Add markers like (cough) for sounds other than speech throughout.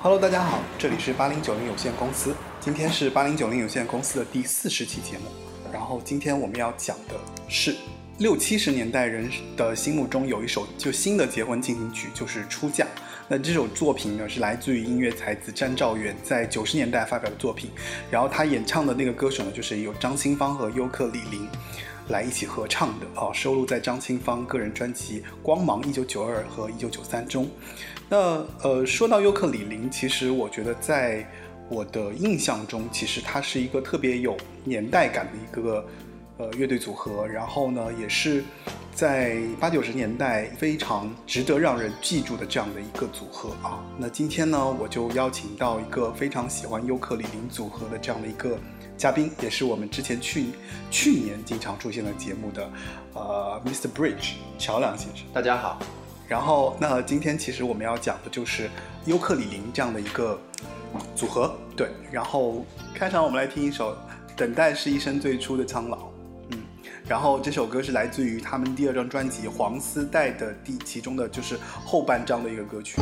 Hello，大家好，这里是八零九零有限公司，今天是八零九零有限公司的第四十期节目。然后今天我们要讲的是六七十年代人的心目中有一首就新的结婚进行曲，就是《出嫁》。那这首作品呢是来自于音乐才子詹兆元在九十年代发表的作品。然后他演唱的那个歌手呢，就是有张清芳和尤克里里来一起合唱的啊，收录在张清芳个人专辑《光芒》一九九二和一九九三中。那呃，说到尤克里里，其实我觉得在我的印象中，其实它是一个特别有年代感的一个呃乐队组合。然后呢，也是在八九十年代非常值得让人记住的这样的一个组合啊。那今天呢，我就邀请到一个非常喜欢尤克里里组合的这样的一个嘉宾，也是我们之前去去年经常出现的节目的呃 Mr. Bridge 乔梁先生。大家好。然后，那今天其实我们要讲的就是尤克里林这样的一个组合，对。然后开场我们来听一首《等待是一生最初的苍老》，嗯。然后这首歌是来自于他们第二张专辑《黄丝带》的第其中的就是后半张的一个歌曲。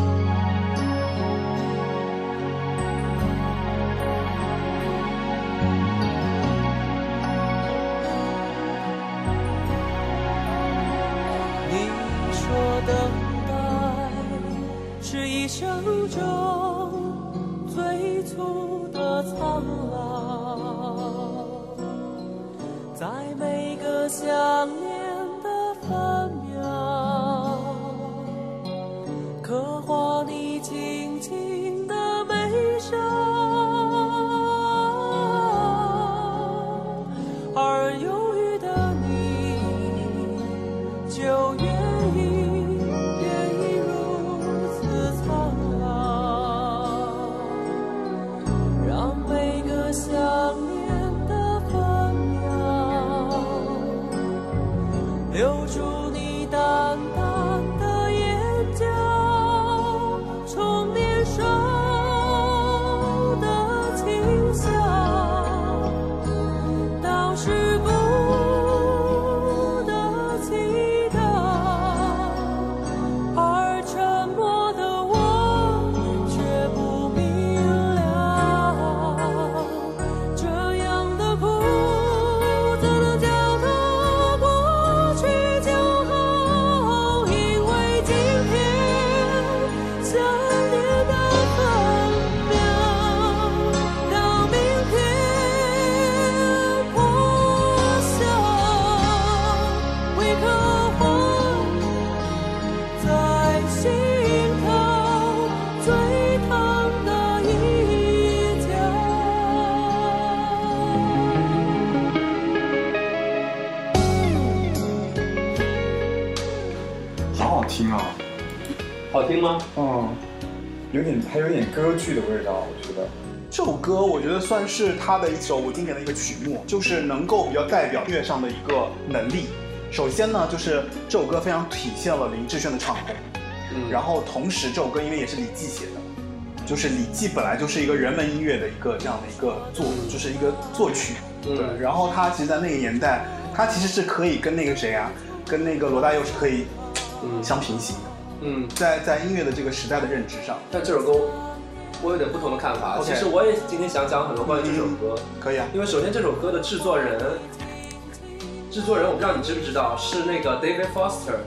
最初的苍老，在每个想念还有点歌剧的味道，我觉得这首歌我觉得算是他的一首经典的一个曲目，就是能够比较代表乐上的一个能力。首先呢，就是这首歌非常体现了林志炫的唱功，嗯，然后同时这首歌因为也是李记写的，就是李记本来就是一个人文音乐的一个这样的一个作，就是一个作曲，对。然后他其实，在那个年代，他其实是可以跟那个谁啊，跟那个罗大佑是可以，嗯，相平行的。嗯，在在音乐的这个时代的认知上，但这首歌我有点不同的看法。其实我也今天想讲很多关于这首歌。可以啊，因为首先这首歌的制作人，制作人我不知道你知不知道，是那个 David Foster。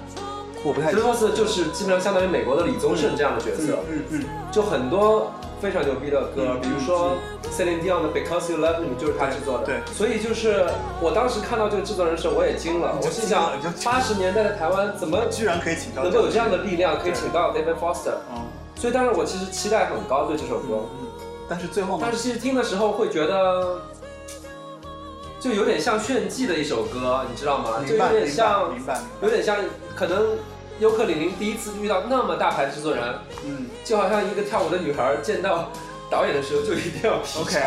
我不太。David Foster 就是基本上相当于美国的李宗盛这样的角色。嗯嗯。就很多。非常牛逼的歌，比如说 Celine Dion 的 Because You Love Me 就是他制作的。对，所以就是我当时看到这个制作人的时候，我也惊了。我心想，八十年代的台湾怎么居然可以请到，能够有这样的力量，可以请到 David Foster。嗯。所以当时我其实期待很高对这首歌。嗯。但是最后，但是其实听的时候会觉得，就有点像炫技的一首歌，你知道吗？就有点像，有点像可能。尤克里里第一次遇到那么大牌的制作人，嗯，就好像一个跳舞的女孩见到导演的时候就一定要 OK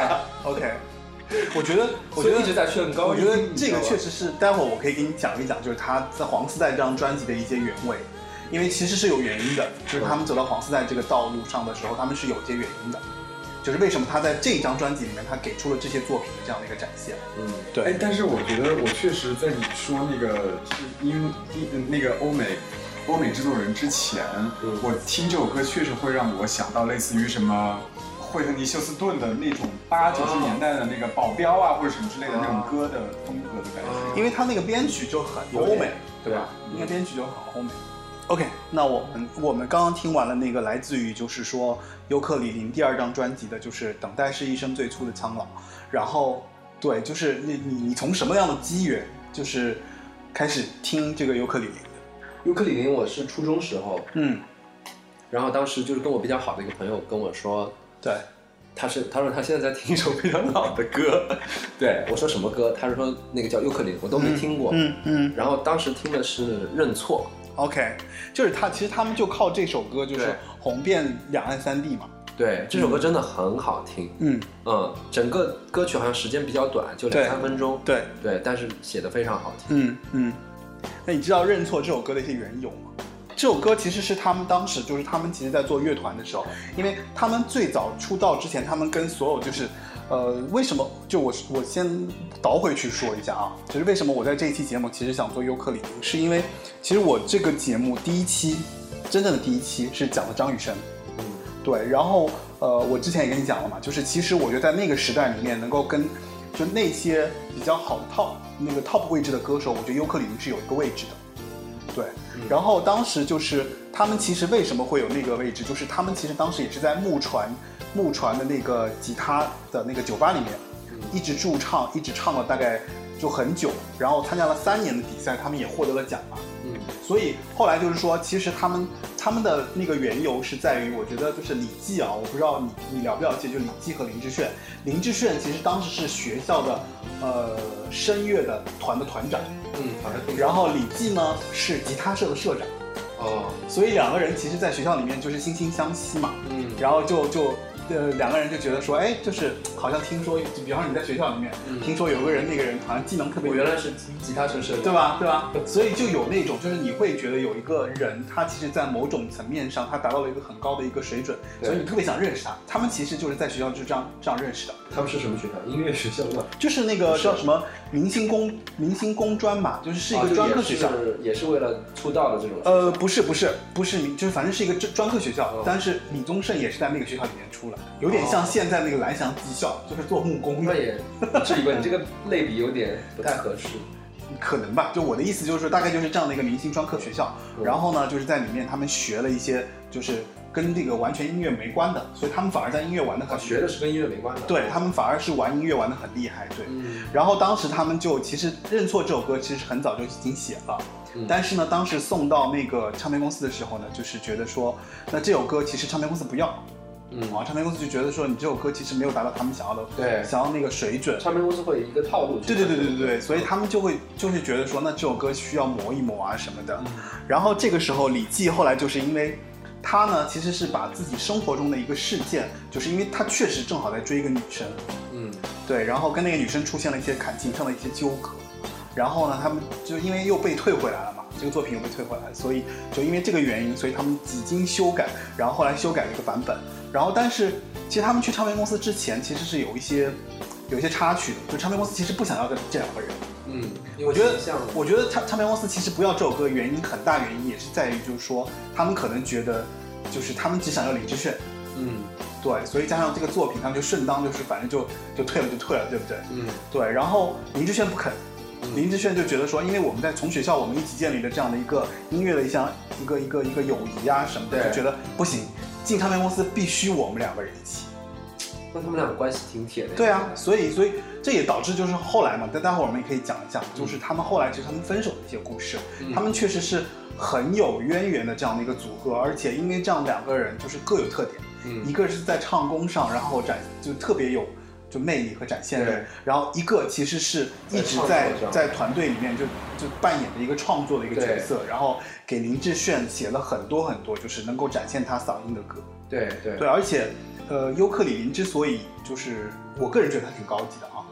OK，(laughs) 我觉得我觉得一直在劝高，我觉得这个确实是待会儿我可以给你讲一讲，就是他在黄丝带这张专辑的一些原委，因为其实是有原因的，就是他们走到黄丝带这个道路上的时候，他们是有一些原因的。就是为什么他在这张专辑里面，他给出了这些作品的这样的一个展现。嗯，对。哎，但是我觉得我确实在你说那个是英英那个欧美欧美制作人之前，我听这首歌确实会让我想到类似于什么惠特尼休斯顿的那种八九十年代的那个保镖啊或者什么之类的那种歌的风格的感觉，因为他那个编曲就很欧美，对吧？那个编曲就很欧美。OK，那我们我们刚刚听完了那个来自于就是说尤克里林第二张专辑的，就是等待是一生最初的苍老。然后对，就是你你你从什么样的机缘就是开始听这个尤克里里的？尤克里里我是初中时候，嗯，然后当时就是跟我比较好的一个朋友跟我说，对，他是他说他现在在听一首非常老的歌，(laughs) 对我说什么歌？他说那个叫尤克里，我都没听过，嗯嗯，然后当时听的是认错。OK，就是他，其实他们就靠这首歌就是红遍两岸三地嘛。对，这首歌真的很好听。嗯嗯，整个歌曲好像时间比较短，就两三分钟。对对，但是写的非常好听。嗯嗯，那你知道《认错》这首歌的一些缘由吗？这首歌其实是他们当时就是他们其实在做乐团的时候，因为他们最早出道之前，他们跟所有就是。呃，为什么？就我我先倒回去说一下啊，就是为什么我在这一期节目其实想做尤克里里，是因为其实我这个节目第一期真正的第一期是讲的张雨生，嗯，对，然后呃，我之前也跟你讲了嘛，就是其实我觉得在那个时代里面能够跟就那些比较好的 top 那个 top 位置的歌手，我觉得尤克里里是有一个位置的，对，然后当时就是他们其实为什么会有那个位置，就是他们其实当时也是在木船。木船的那个吉他的那个酒吧里面，一直驻唱，一直唱了大概就很久，然后参加了三年的比赛，他们也获得了奖嘛。嗯，所以后来就是说，其实他们他们的那个缘由是在于，我觉得就是李记啊，我不知道你你了不了解，就李记和林志炫。林志炫其实当时是学校的呃声乐的团的团长，嗯，然后李记呢是吉他社的社长，哦，所以两个人其实在学校里面就是惺惺相惜嘛，嗯，然后就就。呃，两个人就觉得说，哎，就是好像听说，就比方说你在学校里面，听说有个人，那个人好像技能特别，我原来是吉他城市，对吧？对吧？所以就有那种，就是你会觉得有一个人，他其实，在某种层面上，他达到了一个很高的一个水准，所以你特别想认识他。他们其实就是在学校就这样这样认识的。他们是什么学校？音乐学校吗？就是那个叫什么明星工明星工专嘛，就是是一个专科学校，也是为了出道的这种。呃，不是不是不是，就是反正是一个专专科学校，但是李宗盛也是在那个学校里面出来的。有点像现在那个蓝翔技校，就是做木工的。那也质疑过，你这个类比有点不太合适。可能吧，就我的意思就是说，大概就是这样的一个明星专科学校。然后呢，就是在里面他们学了一些，就是跟这个完全音乐没关的，所以他们反而在音乐玩的很。学的是跟音乐没关的。对他们反而是玩音乐玩的很厉害。对。然后当时他们就其实认错这首歌其实很早就已经写了，但是呢，当时送到那个唱片公司的时候呢，就是觉得说，那这首歌其实唱片公司不要。嗯啊，唱片公司就觉得说你这首歌其实没有达到他们想要的，对，想要那个水准。唱片公司会有一个套路。对对对对对对，所以他们就会就是觉得说，那这首歌需要磨一磨啊什么的。然后这个时候李记后来就是因为，他呢其实是把自己生活中的一个事件，就是因为他确实正好在追一个女生，嗯，对，然后跟那个女生出现了一些感情上的一些纠葛，然后呢他们就因为又被退回来了嘛，这个作品又被退回来，所以就因为这个原因，所以他们几经修改，然后后来修改了一个版本。然后，但是其实他们去唱片公司之前，其实是有一些有一些插曲的。就唱片公司其实不想要这这两个人。嗯，我觉得，我觉得唱唱片公司其实不要这首歌，原因很大原因也是在于，就是说他们可能觉得，就是他们只想要林志炫。嗯，对，所以加上这个作品，他们就顺当就是反正就就退了就退了，对不对？嗯，对。然后林志炫不肯，林志炫就觉得说，因为我们在从学校我们一起建立的这样的一个音乐的一项一个一个一个友谊啊什么的，就觉得不行。进唱片公司必须我们两个人一起，那他们两个关系挺铁的。对啊，所以所以这也导致就是后来嘛，但待会儿我们也可以讲一讲，就是他们后来其实他们分手的一些故事。他们确实是很有渊源的这样的一个组合，而且因为这样两个人就是各有特点，嗯，一个是在唱功上，然后展就特别有就魅力和展现。力，然后一个其实是一直在在团队里面就就扮演的一个创作的一个角色，然后。给林志炫写了很多很多，就是能够展现他嗓音的歌。对对对，而且，呃，尤克里林之所以就是我个人觉得他挺高级的啊，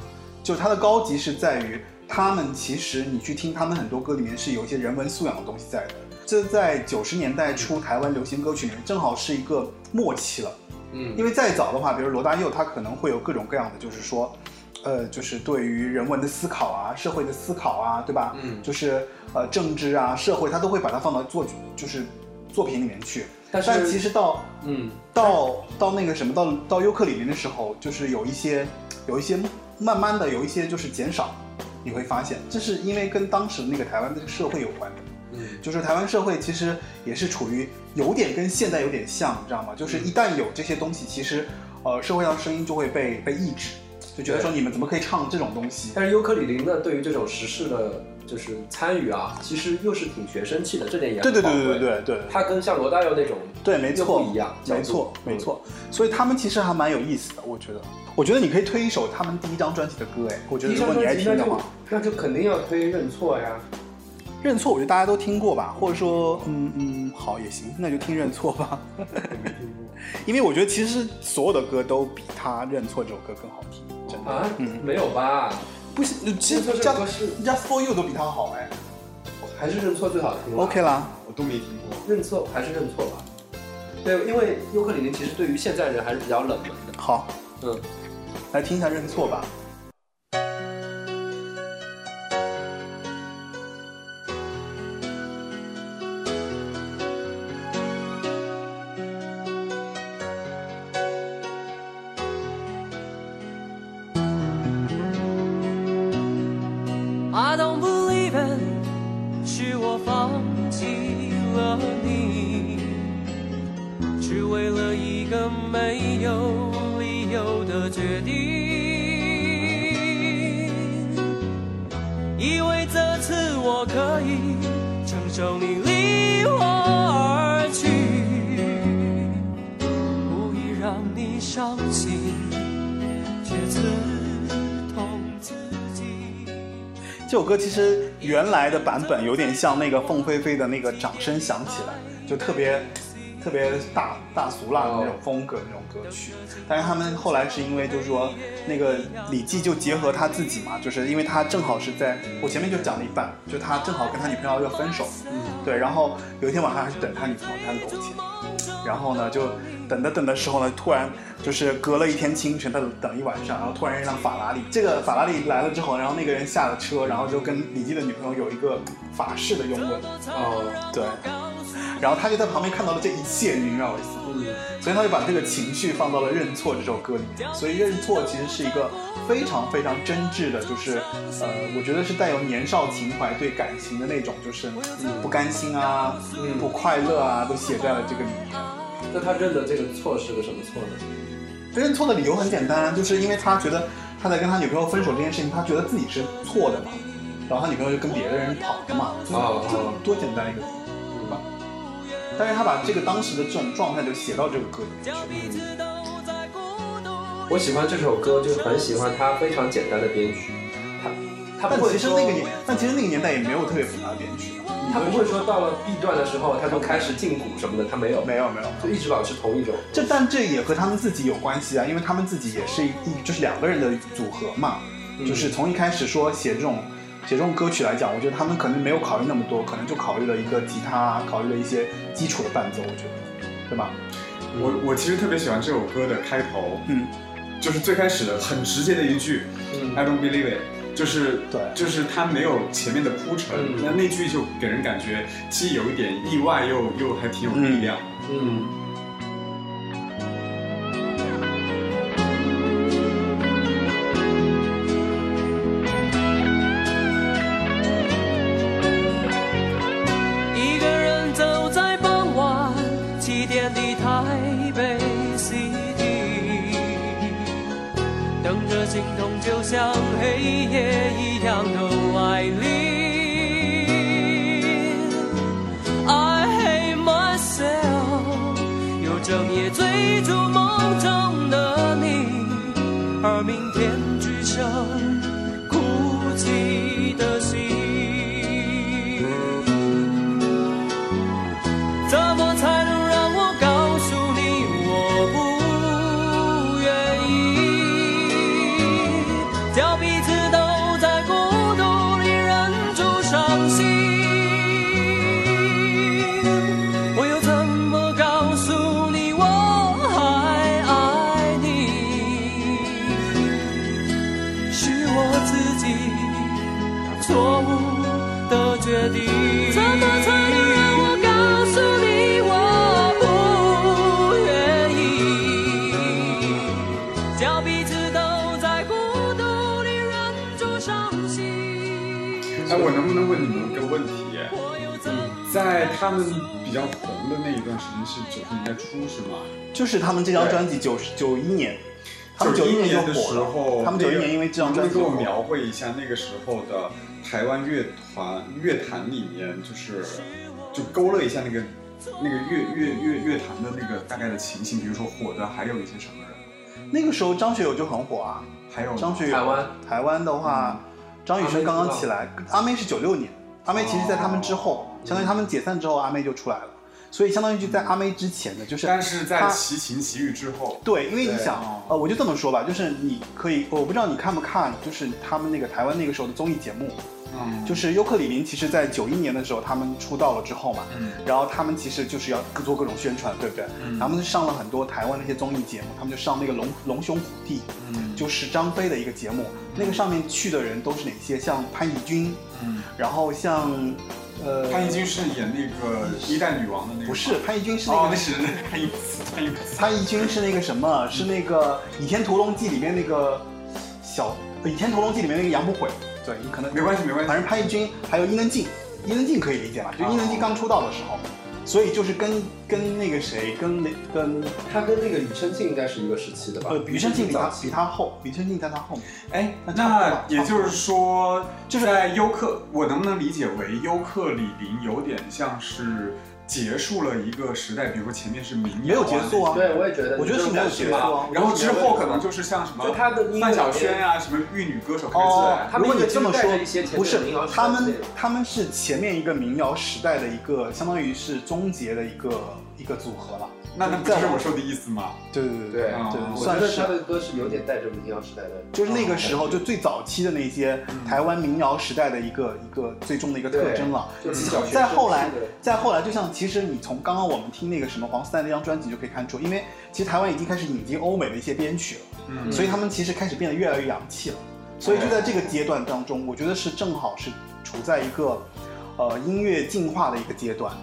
就他的高级是在于他们其实你去听他们很多歌里面是有一些人文素养的东西在的。这在九十年代初台湾流行歌曲里面正好是一个末期了。嗯，因为再早的话，比如罗大佑，他可能会有各种各样的，就是说。呃，就是对于人文的思考啊，社会的思考啊，对吧？嗯，就是呃政治啊，社会，他都会把它放到作就是作品里面去。但但其实到嗯到到那个什么到到优客里面的时候，就是有一些有一些慢慢的有一些就是减少，你会发现这是因为跟当时那个台湾这个社会有关的。嗯，就是台湾社会其实也是处于有点跟现在有点像，你知道吗？就是一旦有这些东西，其实呃社会上声音就会被被抑制，就觉得说你们怎么可以唱这种东西？但是尤克里里呢，对于这种时事的。就是参与啊，其实又是挺学生气的，这点也对对对对对对。他跟像罗大佑那种对没错不一样，没错没错。所以他们其实还蛮有意思的，我觉得。我觉得你可以推一首他们第一张专辑的歌，哎，我觉得如果你爱听的话，那就肯定要推《认错》呀。认错，我觉得大家都听过吧，或者说，嗯嗯，好也行，那就听《认错》吧。(laughs) 因为我觉得其实所有的歌都比他《认错》这首歌更好听，真的。啊，嗯，没有吧？不是，其实这歌是人家 For You 都比他好哎，还是认错最好听。OK 啦，我都没听过。认错还是认错吧？对，因为尤克里里其实对于现在人还是比较冷门的。好，嗯，来听一下认错吧。放弃了你，只为了一个没有理由的决定，以为这次我可以承受你离我而去，故意让你伤心，却刺痛自己。这首歌其实。原来的版本有点像那个凤飞飞的那个掌声响起来，就特别特别大大俗辣的那种风格那种歌曲。但是他们后来是因为就是说那个李记就结合他自己嘛，就是因为他正好是在我前面就讲了一半，就他正好跟他女朋友要分手，对，然后有一天晚上还是等他女朋友，他楼前，然后呢就。等的等的时候呢，突然就是隔了一天清晨，他等一晚上，然后突然一辆法拉利，这个法拉利来了之后，然后那个人下了车，然后就跟李记的女朋友有一个法式的拥吻。哦，对。然后他就在旁边看到了这一切，你知道意思？嗯。所以他就把这个情绪放到了《认错》这首歌里面。所以《认错》其实是一个非常非常真挚的，就是呃，我觉得是带有年少情怀对感情的那种，就是不甘心啊，不快乐啊，都写在了这个里面。那他认的这个错是个什么错呢？认错的理由很简单，就是因为他觉得他在跟他女朋友分手这件事情，他觉得自己是错的嘛，然后他女朋友就跟别的人跑了嘛，啊，多简单一个，对吧？但是他把这个当时的这种状态就写到这个歌里面去。我喜欢这首歌，就很喜欢它非常简单的编曲，他他但其实那个年，但其实那个年代也没有特别复杂的编曲。他不会说到了 B 段的时候，他就开始进鼓什么的，他没有，没有，没有，就一直保持同一种。这但这也和他们自己有关系啊，因为他们自己也是一就是两个人的组合嘛，就是从一开始说写这种写这种歌曲来讲，我觉得他们可能没有考虑那么多，可能就考虑了一个吉他，考虑了一些基础的伴奏，我觉得，对吧？我我其实特别喜欢这首歌的开头，嗯，就是最开始的很直接的一句，I don't believe it。就是对，就是他没有前面的铺陈，那那句就给人感觉既有一点意外，又又还挺有力量。嗯。一心痛就像黑夜一样就是他们这张专辑九十九一年，他们九一年的时候，他们九一年因为这张专辑，能给我描绘一下那个时候的台湾乐团乐坛里面，就是就勾勒一下那个那个乐乐乐乐坛的那个大概的情形，比如说火的还有一些什么人？那个时候张学友就很火啊，还有张学友。台湾台湾的话，张雨生刚刚起来，阿妹是九六年。阿妹其实，在他们之后，相当于他们解散之后，阿妹就出来了，所以相当于就在阿妹之前的，就是，但是在奇情奇遇之后，对，因为你想，呃，我就这么说吧，就是你可以，我不知道你看不看，就是他们那个台湾那个时候的综艺节目，嗯，就是尤克里林，其实在九一年的时候他们出道了之后嘛，嗯，然后他们其实就是要做各种宣传，对不对？嗯，他们上了很多台湾那些综艺节目，他们就上那个龙龙兄虎弟，嗯，就是张飞的一个节目，那个上面去的人都是哪些？像潘怡君，嗯，然后像。呃，潘奕君是演那个一代女王的那个，不是潘奕君是那个，那是潘奕潘奕潘奕君是那个什么？是那个《倚天屠龙记》里面那个小《倚天屠龙记》里面那个杨不悔，对你可能没关系没关系，反正潘奕君还有伊能静，伊能静可以理解吧？就伊能静刚出道的时候。所以就是跟跟那个谁，跟那跟他跟那个庾澄庆应该是一个时期的吧？呃，庾澄庆比他比他后，庾澄庆在他后面。哎，那也就是说，就是在优客，我能不能理解为优客李林有点像是？结束了一个时代，比如说前面是民谣，没有结束啊。对，我也觉得，我觉得是没有结束。然后之后可能就是像什么范晓萱呀，什么玉女歌手开始来。如果你这么说，不是他们，他们是前面一个民谣时代的一个，相当于是终结的一个一个组合了。那那不是我说的意思吗？对对对对对，算是他的歌是有点带着民谣时代的，就是那个时候就最早期的那些台湾民谣时代的一个一个最终的一个特征了。再后来，再后来，就像其实你从刚刚我们听那个什么黄丝带那张专辑就可以看出，因为其实台湾已经开始引进欧美的一些编曲了，嗯，所以他们其实开始变得越来越洋气了。所以就在这个阶段当中，我觉得是正好是处在一个呃音乐进化的一个阶段。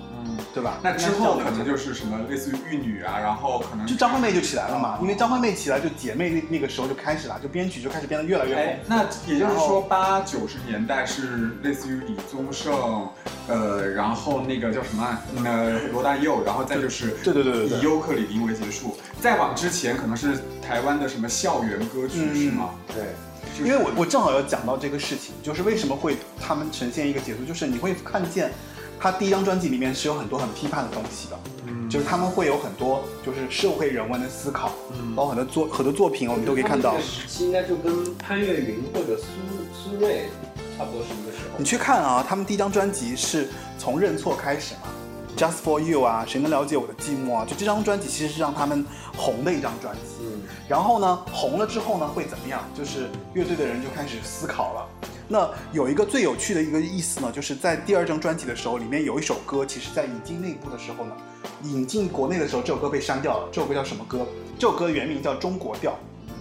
对吧？那之后可能就是什么类似于玉女啊，然后可能就张惠妹就起来了嘛，因为张惠妹起来就姐妹那那个时候就开始了，就编曲就开始变得越来越红。那也就是说八九十年代是类似于李宗盛，呃，然后那个叫什么呃罗大佑，然后再就是对对对对以尤克里林为结束，再往之前可能是台湾的什么校园歌曲是吗？对，因为我我正好要讲到这个事情，就是为什么会他们呈现一个结束，就是你会看见。他第一张专辑里面是有很多很批判的东西的，嗯，就是他们会有很多就是社会人文的思考，嗯，包括很多作很多作品，我们都可以看到。时期应该就跟潘越云或者苏苏芮差不多是一个时候。你去看啊，他们第一张专辑是从认错开始嘛，Just for You 啊，谁能了解我的寂寞啊？就这张专辑其实是让他们红的一张专辑。嗯，然后呢，红了之后呢会怎么样？就是乐队的人就开始思考了。那有一个最有趣的一个意思呢，就是在第二张专辑的时候，里面有一首歌，其实在引进内部的时候呢，引进国内的时候，这首歌被删掉了。这首歌叫什么歌？这首歌原名叫《中国调》。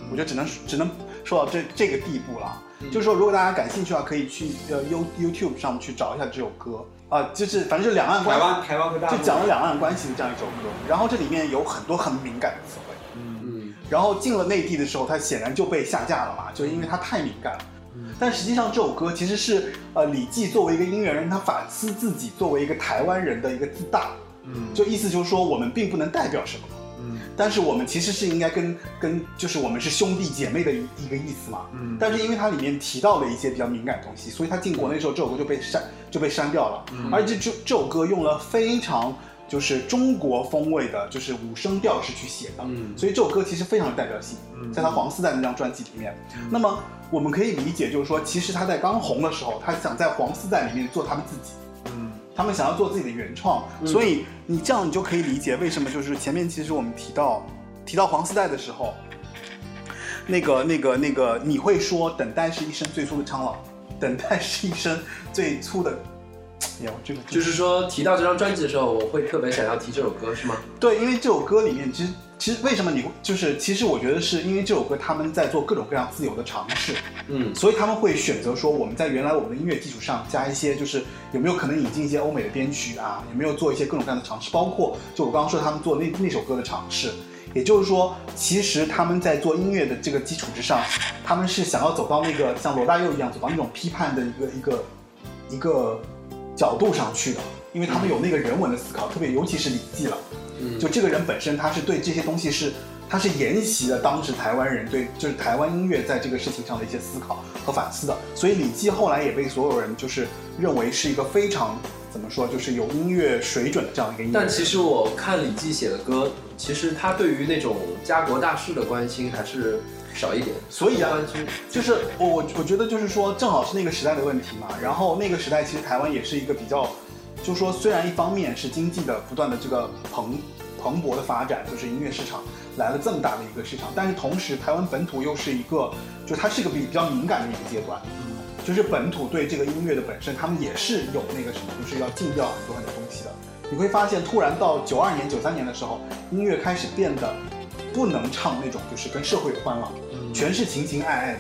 我觉得只能只能说到这这个地步了。就是说，如果大家感兴趣的话，可以去呃 You YouTube 上去找一下这首歌啊，就是反正就两岸关台湾台湾和大就讲了两岸关系的这样一首歌。然后这里面有很多很敏感的词汇。嗯嗯。然后进了内地的时候，它显然就被下架了嘛，就因为它太敏感了。但实际上，这首歌其实是呃李记作为一个音乐人，他反思自己作为一个台湾人的一个自大，嗯，就意思就是说我们并不能代表什么，嗯，但是我们其实是应该跟跟就是我们是兄弟姐妹的一一个意思嘛，嗯，但是因为它里面提到了一些比较敏感的东西，所以他进国内时候这首歌就被删就被删掉了，而且这这首歌用了非常。就是中国风味的，就是五声调式去写的，嗯所以这首歌其实非常有代表性，在他黄丝带那张专辑里面。那么我们可以理解，就是说，其实他在刚红的时候，他想在黄丝带里面做他们自己，嗯，他们想要做自己的原创。所以你这样，你就可以理解为什么就是前面其实我们提到提到黄丝带的时候，那个那个那个你会说，等待是一生最初的苍老，等待是一生最初的。有这个，就是说提到这张专辑的时候，我会特别想要提这首歌，是吗？对，因为这首歌里面，其实其实为什么你就是其实我觉得是因为这首歌他们在做各种各样自由的尝试，嗯，所以他们会选择说我们在原来我们的音乐基础上加一些，就是有没有可能引进一些欧美的编曲啊？有没有做一些各种各样的尝试？包括就我刚刚说他们做那那首歌的尝试，也就是说，其实他们在做音乐的这个基础之上，他们是想要走到那个像罗大佑一样走到那种批判的一个一个。一个角度上去的，因为他们有那个人文的思考，特别尤其是《礼记》了，就这个人本身他是对这些东西是。他是沿袭了当时台湾人对就是台湾音乐在这个事情上的一些思考和反思的，所以《礼记》后来也被所有人就是认为是一个非常怎么说，就是有音乐水准的这样一个音乐。但其实我看《礼记》写的歌，其实他对于那种家国大事的关心还是少一点。所以啊，就是我我我觉得就是说，正好是那个时代的问题嘛。然后那个时代其实台湾也是一个比较，就是说虽然一方面是经济的不断的这个蓬蓬勃的发展，就是音乐市场。来了这么大的一个市场，但是同时台湾本土又是一个，就它是一个比比较敏感的一个阶段，嗯，就是本土对这个音乐的本身，他们也是有那个什么，就是要禁掉很多很多东西的。你会发现，突然到九二年、九三年的时候，音乐开始变得不能唱那种就是跟社会有关了，全是情情爱爱的。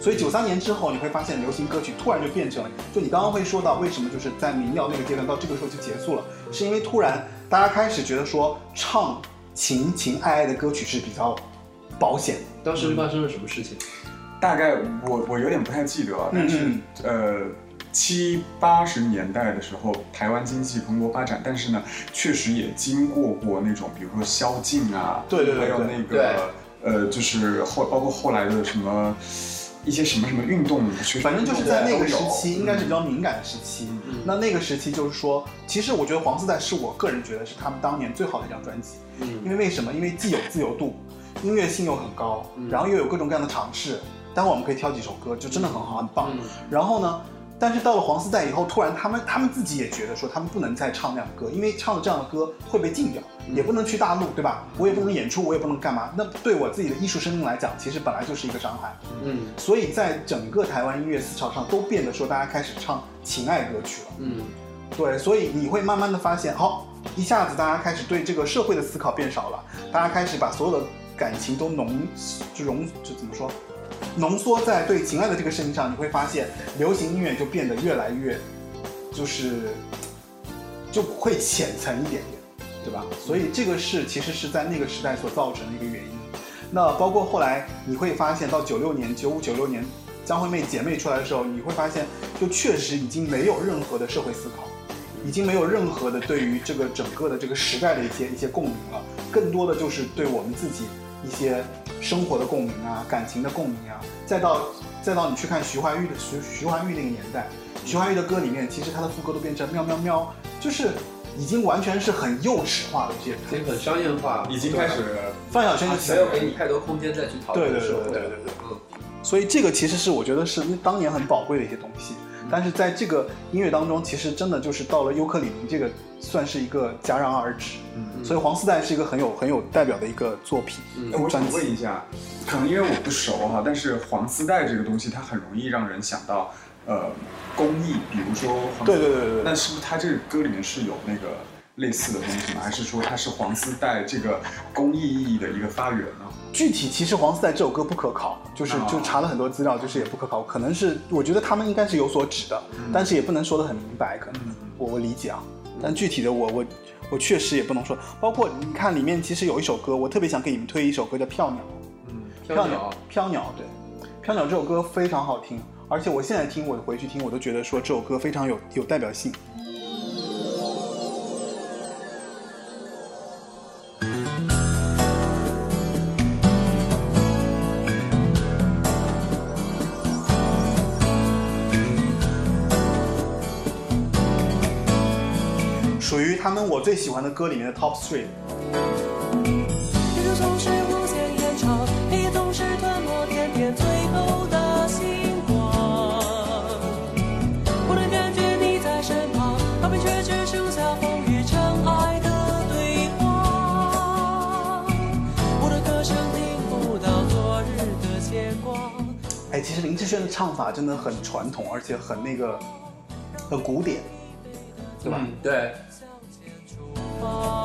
所以九三年之后，你会发现流行歌曲突然就变成了，就你刚刚会说到为什么就是在民谣那个阶段到这个时候就结束了，是因为突然大家开始觉得说唱。情情爱爱的歌曲是比较保险。当时发生了什么事情？大概我我有点不太记得，但是呃七八十年代的时候，台湾经济蓬勃发展，但是呢，确实也经过过那种，比如说宵禁啊，对对对，还有那个呃，就是后包括后来的什么。一些什么什么运动，反正就是在那个时期，应该是比较敏感的时期。那那个时期就是说，其实我觉得黄丝带是我个人觉得是他们当年最好的一张专辑。嗯，因为为什么？因为既有自由度，音乐性又很高，然后又有各种各样的尝试。待会我们可以挑几首歌，就真的很好，很棒。然后呢？但是到了黄丝带以后，突然他们他们自己也觉得说，他们不能再唱那样的歌，因为唱了这样的歌会被禁掉，也不能去大陆，对吧？我也不能演出，我也不能干嘛。那对我自己的艺术生命来讲，其实本来就是一个伤害。嗯，所以在整个台湾音乐思潮上，都变得说大家开始唱情爱歌曲了。嗯，对，所以你会慢慢的发现，好，一下子大家开始对这个社会的思考变少了，大家开始把所有的感情都浓就融就怎么说？浓缩在对情爱的这个事情上，你会发现流行音乐就变得越来越，就是就会浅层一点点，对吧？所以这个是其实是在那个时代所造成的一个原因。那包括后来你会发现，到九六年、九五、九六年，张惠妹姐妹出来的时候，你会发现就确实已经没有任何的社会思考，已经没有任何的对于这个整个的这个时代的一些一些共鸣了，更多的就是对我们自己一些。生活的共鸣啊，感情的共鸣啊，再到再到你去看徐怀钰的徐徐怀钰那个年代，徐怀钰的歌里面，其实他的副歌都变成喵喵喵，就是已经完全是很幼稚化的这些，已经很商业化，已经开始范晓萱没有给你太多空间再去讨论对对对对对对，嗯，所以这个其实是我觉得是当年很宝贵的一些东西。但是在这个音乐当中，其实真的就是到了尤克里里这个算是一个戛然而止。嗯，所以黄丝带是一个很有很有代表的一个作品。嗯，我想问一下，可能因为我不熟哈，但是黄丝带这个东西它很容易让人想到呃工艺，比如说对对对对，那是不是它这个歌里面是有那个类似的东西吗？还是说它是黄丝带这个工艺意义的一个发源呢？具体其实黄丝带这首歌不可考，就是就查了很多资料，就是也不可考。可能是我觉得他们应该是有所指的，但是也不能说的很明白。可能我我理解啊，但具体的我我我确实也不能说。包括你看里面其实有一首歌，我特别想给你们推一首歌叫《飘鸟》。嗯，飘鸟，飘鸟，对，飘鸟这首歌非常好听，而且我现在听，我回去听，我都觉得说这首歌非常有有代表性。们我最喜欢的歌里面的 top three。哎，其实林志炫的唱法真的很传统，而且很那个，很古典，对吧？对。方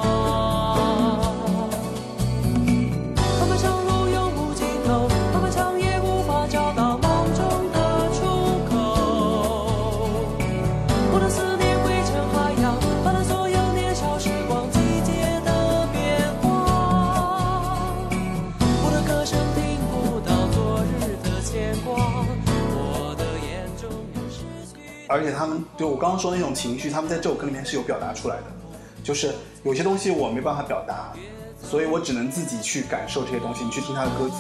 而且他们就我刚刚说的那种情绪他们在这首歌里面是有表达出来的。就是有些东西我没办法表达，所以我只能自己去感受这些东西。你去听他的歌词。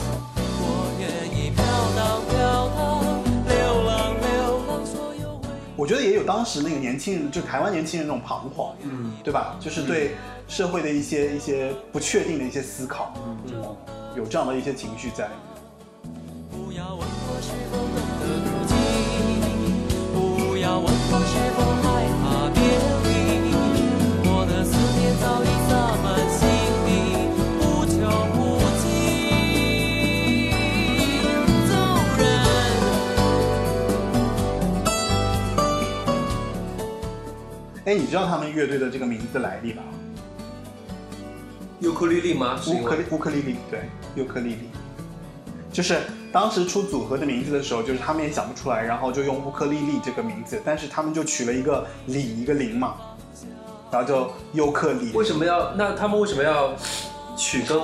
我觉得也有当时那个年轻人，就台湾年轻人那种彷徨，嗯，对吧？就是对社会的一些一些不确定的一些思考，嗯，有这样的一些情绪在。不要问我是否懂得如今，不要问我是哎，你知道他们乐队的这个名字来历吧？尤克里里吗？乌克乌克里里，对，尤克里里，就是当时出组合的名字的时候，就是他们也想不出来，然后就用乌克丽丽这个名字，但是他们就取了一个里一个零嘛，然后就尤克里。为什么要？那他们为什么要取跟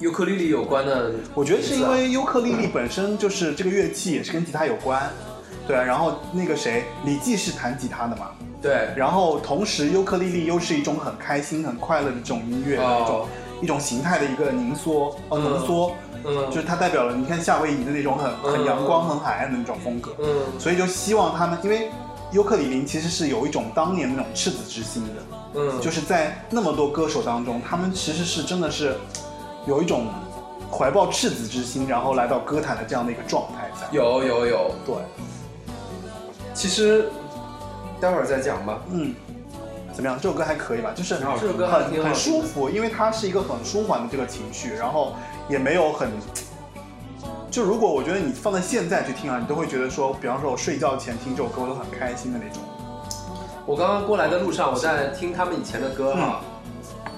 尤克里里有关的？我觉得是因为尤克里里本身就是这个乐器，也是跟吉他有关，对啊。然后那个谁，李记是弹吉他的嘛。对，然后同时尤克里里又是一种很开心、很快乐的这种音乐的一种一种形态的一个凝缩哦浓缩，嗯，就是它代表了你看夏威夷的那种很很阳光、很海岸的那种风格，嗯，所以就希望他们，因为尤克里里其实是有一种当年那种赤子之心的，嗯，就是在那么多歌手当中，他们其实是真的是有一种怀抱赤子之心，然后来到歌坛的这样的一个状态在。有有有，对，其实。待会儿再讲吧。嗯，怎么样？这首歌还可以吧？就是这首歌很很舒服，因为它是一个很舒缓的这个情绪，然后也没有很。就如果我觉得你放在现在去听啊，你都会觉得说，比方说我睡觉前听这首歌，我都很开心的那种。我刚刚过来的路上，我在听他们以前的歌哈，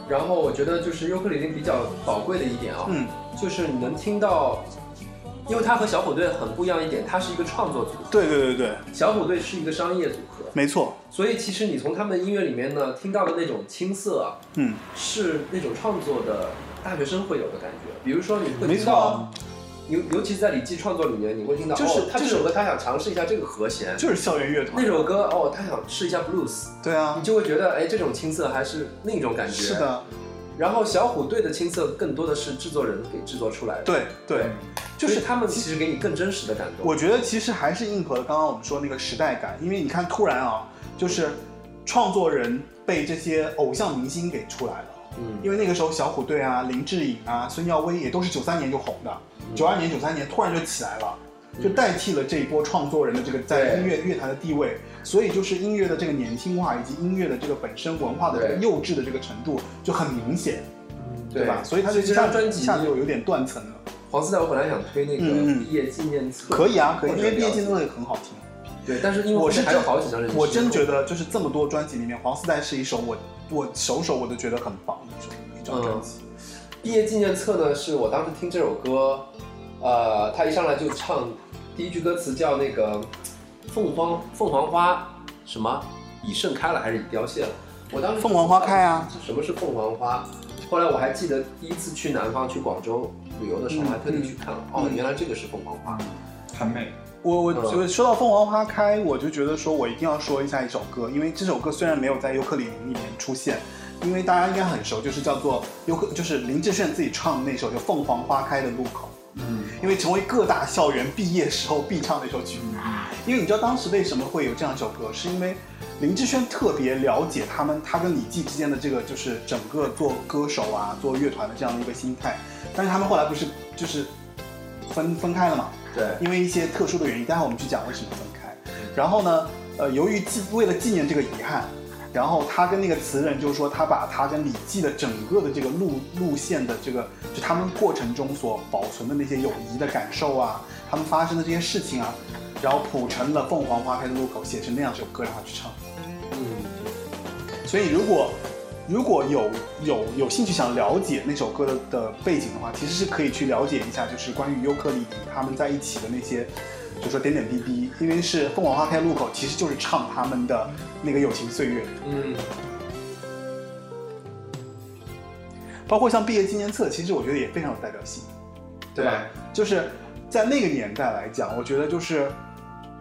然后我觉得就是尤克里里比较宝贵的一点啊，嗯，就是你能听到。因为它和小虎队很不一样一点，它是一个创作组合。对对对对，小虎队是一个商业组合。没错。所以其实你从他们的音乐里面呢，听到的那种青涩，嗯，是那种创作的大学生会有的感觉。比如说你会听到，尤尤其是在李记创作里面，你会听到，就是他这首歌他想尝试一下这个和弦，就是校园乐团。那首歌哦，他想试一下 blues。对啊。你就会觉得，哎，这种青涩还是另一种感觉。是的。然后小虎队的青涩更多的是制作人给制作出来的。对对，就是他们其实给你更真实的感动。我觉得其实还是应和了刚刚我们说那个时代感，因为你看突然啊，就是创作人被这些偶像明星给出来了。嗯。因为那个时候小虎队啊、林志颖啊、孙耀威也都是九三年就红的，九二年、九三年突然就起来了，就代替了这一波创作人的这个在音乐乐坛的地位。所以就是音乐的这个年轻化，以及音乐的这个本身文化的这个幼稚的这个程度就很明显，对吧？所以它这张专辑下就有点断层了。黄丝带，我本来想推那个毕业纪念册，可以啊，可以，因为毕业纪念册也很好听。对，但是因为我是还有好几张专辑，我真觉得就是这么多专辑里面，黄丝带是一首我我首首我都觉得很棒的一首一张专辑。毕业纪念册呢，是我当时听这首歌，呃，他一上来就唱第一句歌词叫那个。凤凰凤凰花什么已盛开了还是已凋谢了？我当时凤凰花开啊！什么是凤凰花？后来我还记得第一次去南方去广州旅游的时候，还特地去看了。哦，原来这个是凤凰花，很美。我我说到凤凰花开，我就觉得说我一定要说一下一首歌，因为这首歌虽然没有在尤克里里里面出现，因为大家应该很熟，就是叫做尤克，就是林志炫自己唱的那首叫《凤凰花开的路口》。嗯，因为成为各大校园毕业时候必唱的一首曲目。因为你知道当时为什么会有这样一首歌，是因为林志炫特别了解他们，他跟李记之间的这个就是整个做歌手啊、做乐团的这样的一个心态。但是他们后来不是就是分分开了嘛？对，因为一些特殊的原因，待会我们去讲为什么分开。然后呢，呃，由于纪为了纪念这个遗憾。然后他跟那个词人就是说，他把他跟李记的整个的这个路路线的这个，就他们过程中所保存的那些友谊的感受啊，他们发生的这些事情啊，然后谱成了《凤凰花开的路口》，写成那样一首歌让他去唱。嗯，所以如果如果有有有兴趣想了解那首歌的的背景的话，其实是可以去了解一下，就是关于尤克里里他们在一起的那些。就说点点滴滴，因为是凤凰花开路口，其实就是唱他们的那个友情岁月。嗯，包括像毕业纪念册，其实我觉得也非常有代表性，对吧？就是在那个年代来讲，我觉得就是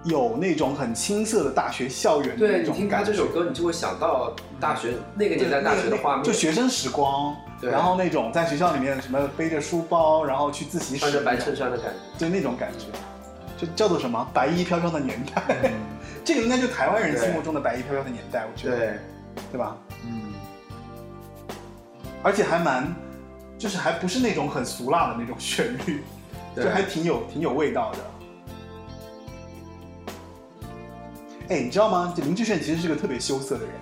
有那种很青涩的大学校园那种你听他这首歌，你就会想到大学那个年代大学的画面，就学生时光，然后那种在学校里面什么背着书包，然后去自习室，穿着白衬衫的感觉，就那种感觉，就叫做什么白衣飘飘的年代，(laughs) 这个应该就台湾人心目中的白衣飘飘的年代，我觉得，对，对吧？嗯，而且还蛮，就是还不是那种很俗辣的那种旋律，就还挺有挺有味道的。哎，你知道吗？这林志炫其实是个特别羞涩的人。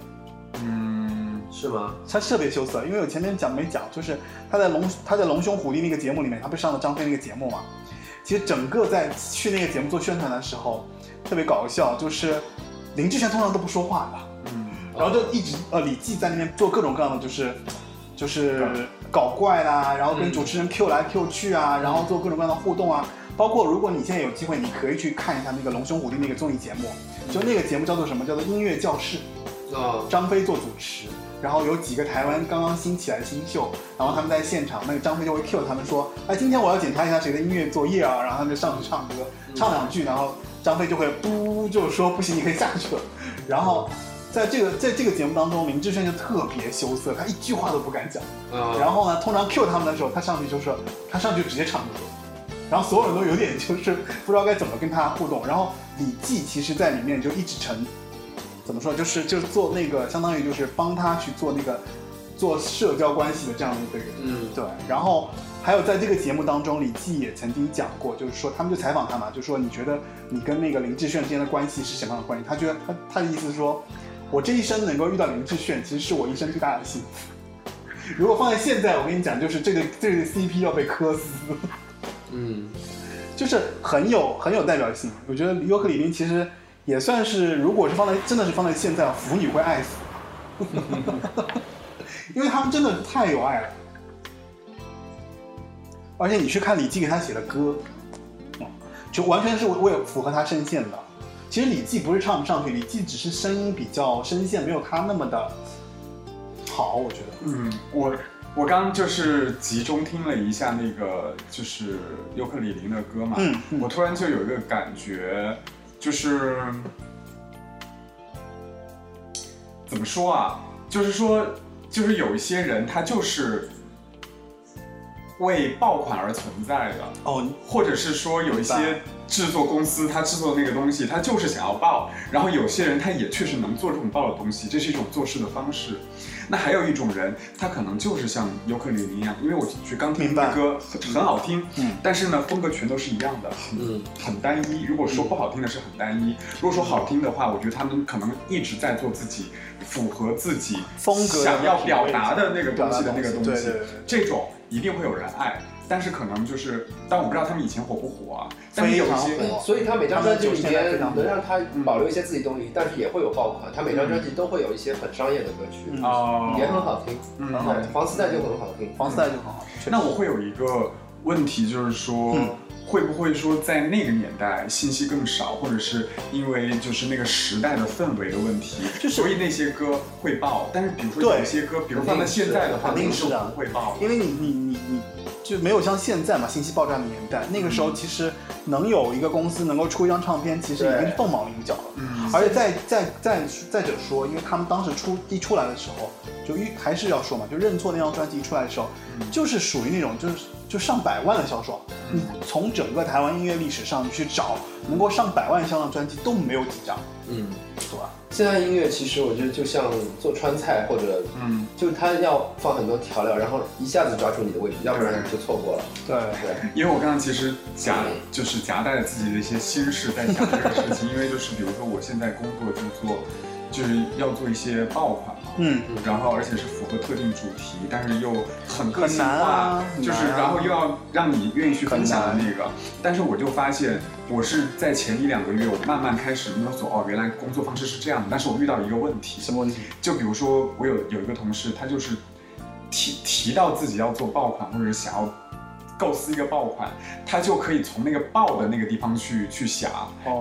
嗯，是吗？他特别羞涩，因为我前面讲没讲，就是他在龙他在龙兄虎弟那个节目里面，他不是上了张飞那个节目嘛？其实整个在去那个节目做宣传的时候，特别搞笑，就是林志炫通常都不说话的，嗯，然后就一直呃李记在那边做各种各样的就是就是搞怪啦，然后跟主持人 Q 来 Q 去啊，然后做各种各样的互动啊。包括如果你现在有机会，你可以去看一下那个龙兄虎弟那个综艺节目，就那个节目叫做什么？叫做音乐教室。啊，张飞做主持，然后有几个台湾刚刚新起来的新秀，然后他们在现场，那个张飞就会 cue 他们说，哎，今天我要检查一下谁的音乐作业啊，然后他们就上去唱歌，唱两句，然后张飞就会不，就说不行，你可以下去了。然后在这个在这个节目当中，林志炫就特别羞涩，他一句话都不敢讲。啊，然后呢，通常 cue 他们的时候，他上去就说，他上去直接唱歌，然后所有人都有点就是不知道该怎么跟他互动。然后李记其实在里面就一直成。怎么说？就是就是做那个，相当于就是帮他去做那个做社交关系的这样的一个人。嗯，对。然后还有在这个节目当中，李记也曾经讲过，就是说他们就采访他嘛，就说你觉得你跟那个林志炫之间的关系是什么样的关系？他觉得他他的意思是说，我这一生能够遇到林志炫，其实是我一生最大的幸福。(laughs) 如果放在现在，我跟你讲，就是这个这个 CP 要被磕死。嗯，就是很有很有代表性。我觉得尤克里里其实。也算是，如果是放在真的是放在现在，腐女会爱死，(laughs) 因为他们真的太有爱了。而且你去看李记给他写的歌，就完全是为符合他声线的。其实李记不是唱不上去，李记只是声音比较声线没有他那么的好，我觉得。嗯，我我刚就是集中听了一下那个就是尤克里里的歌嘛，嗯，我突然就有一个感觉。就是怎么说啊？就是说，就是有一些人，他就是为爆款而存在的哦，或者是说有一些制作公司，他制作那个东西，他就是想要爆，然后有些人他也确实能做这种爆的东西，这是一种做事的方式。那还有一种人，他可能就是像尤克里里一样，因为我去刚听的歌很很好听，嗯，但是呢风格全都是一样的，很很单一。如果说不好听的是很单一，如果说好听的话，我觉得他们可能一直在做自己符合自己风格想要表达的那个东西的那个东西，这种一定会有人爱。但是可能就是，但我不知道他们以前火不火啊。但是有一些，所以他每张专辑里面能让他保留一些自己东西，但是也会有爆款。他每张专辑都会有一些很商业的歌曲，也很好听，很好。黄丝带就很好听，黄丝带就很好听。那我会有一个问题，就是说，会不会说在那个年代信息更少，或者是因为就是那个时代的氛围的问题，就所以那些歌会爆。但是比如说有些歌，比如放在现在的话，肯定是不会爆，因为你你你你。就没有像现在嘛，信息爆炸的年代，那个时候其实能有一个公司能够出一张唱片，其实已经是凤毛麟角了。嗯，而且再再再再者说，因为他们当时出一出来的时候，就一还是要说嘛，就认错那张专辑一出来的时候，就是属于那种就是就上百万的销售。你从整个台湾音乐历史上你去找能够上百万销量专辑都没有几张。嗯，对吧？现在音乐其实我觉得就像做川菜，或者嗯，就它要放很多调料，然后一下子抓住你的味觉，要不然就错过了。对。对，因为我刚刚其实夹就是夹带着自己的一些心事在想这个事情，因为就是比如说我现在工作就做，就是要做一些爆款嘛。嗯，然后而且是符合特定主题，但是又很个性化，就是然后又要让你愿意去分享的那个。但是我就发现，我是在前一两个月，我慢慢开始摸索，哦，原来工作方式是这样的。但是我遇到一个问题，什么问题？就比如说，我有有一个同事，他就是提提到自己要做爆款，或者是想要构思一个爆款，他就可以从那个爆的那个地方去去想。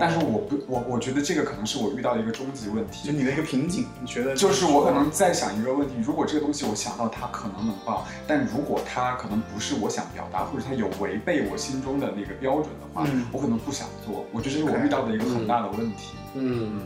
但是我不，我我觉得这个可能是我遇到的一个终极问题，就你的一个瓶颈。你觉得？就是我可能在想一个问题：如果这个东西我想到它可能能爆，但如果它可能不是我想表达，或者它有违背我心中的那个标准的话，我可能不想做。我觉得这是我遇到的一个很大的问题。嗯。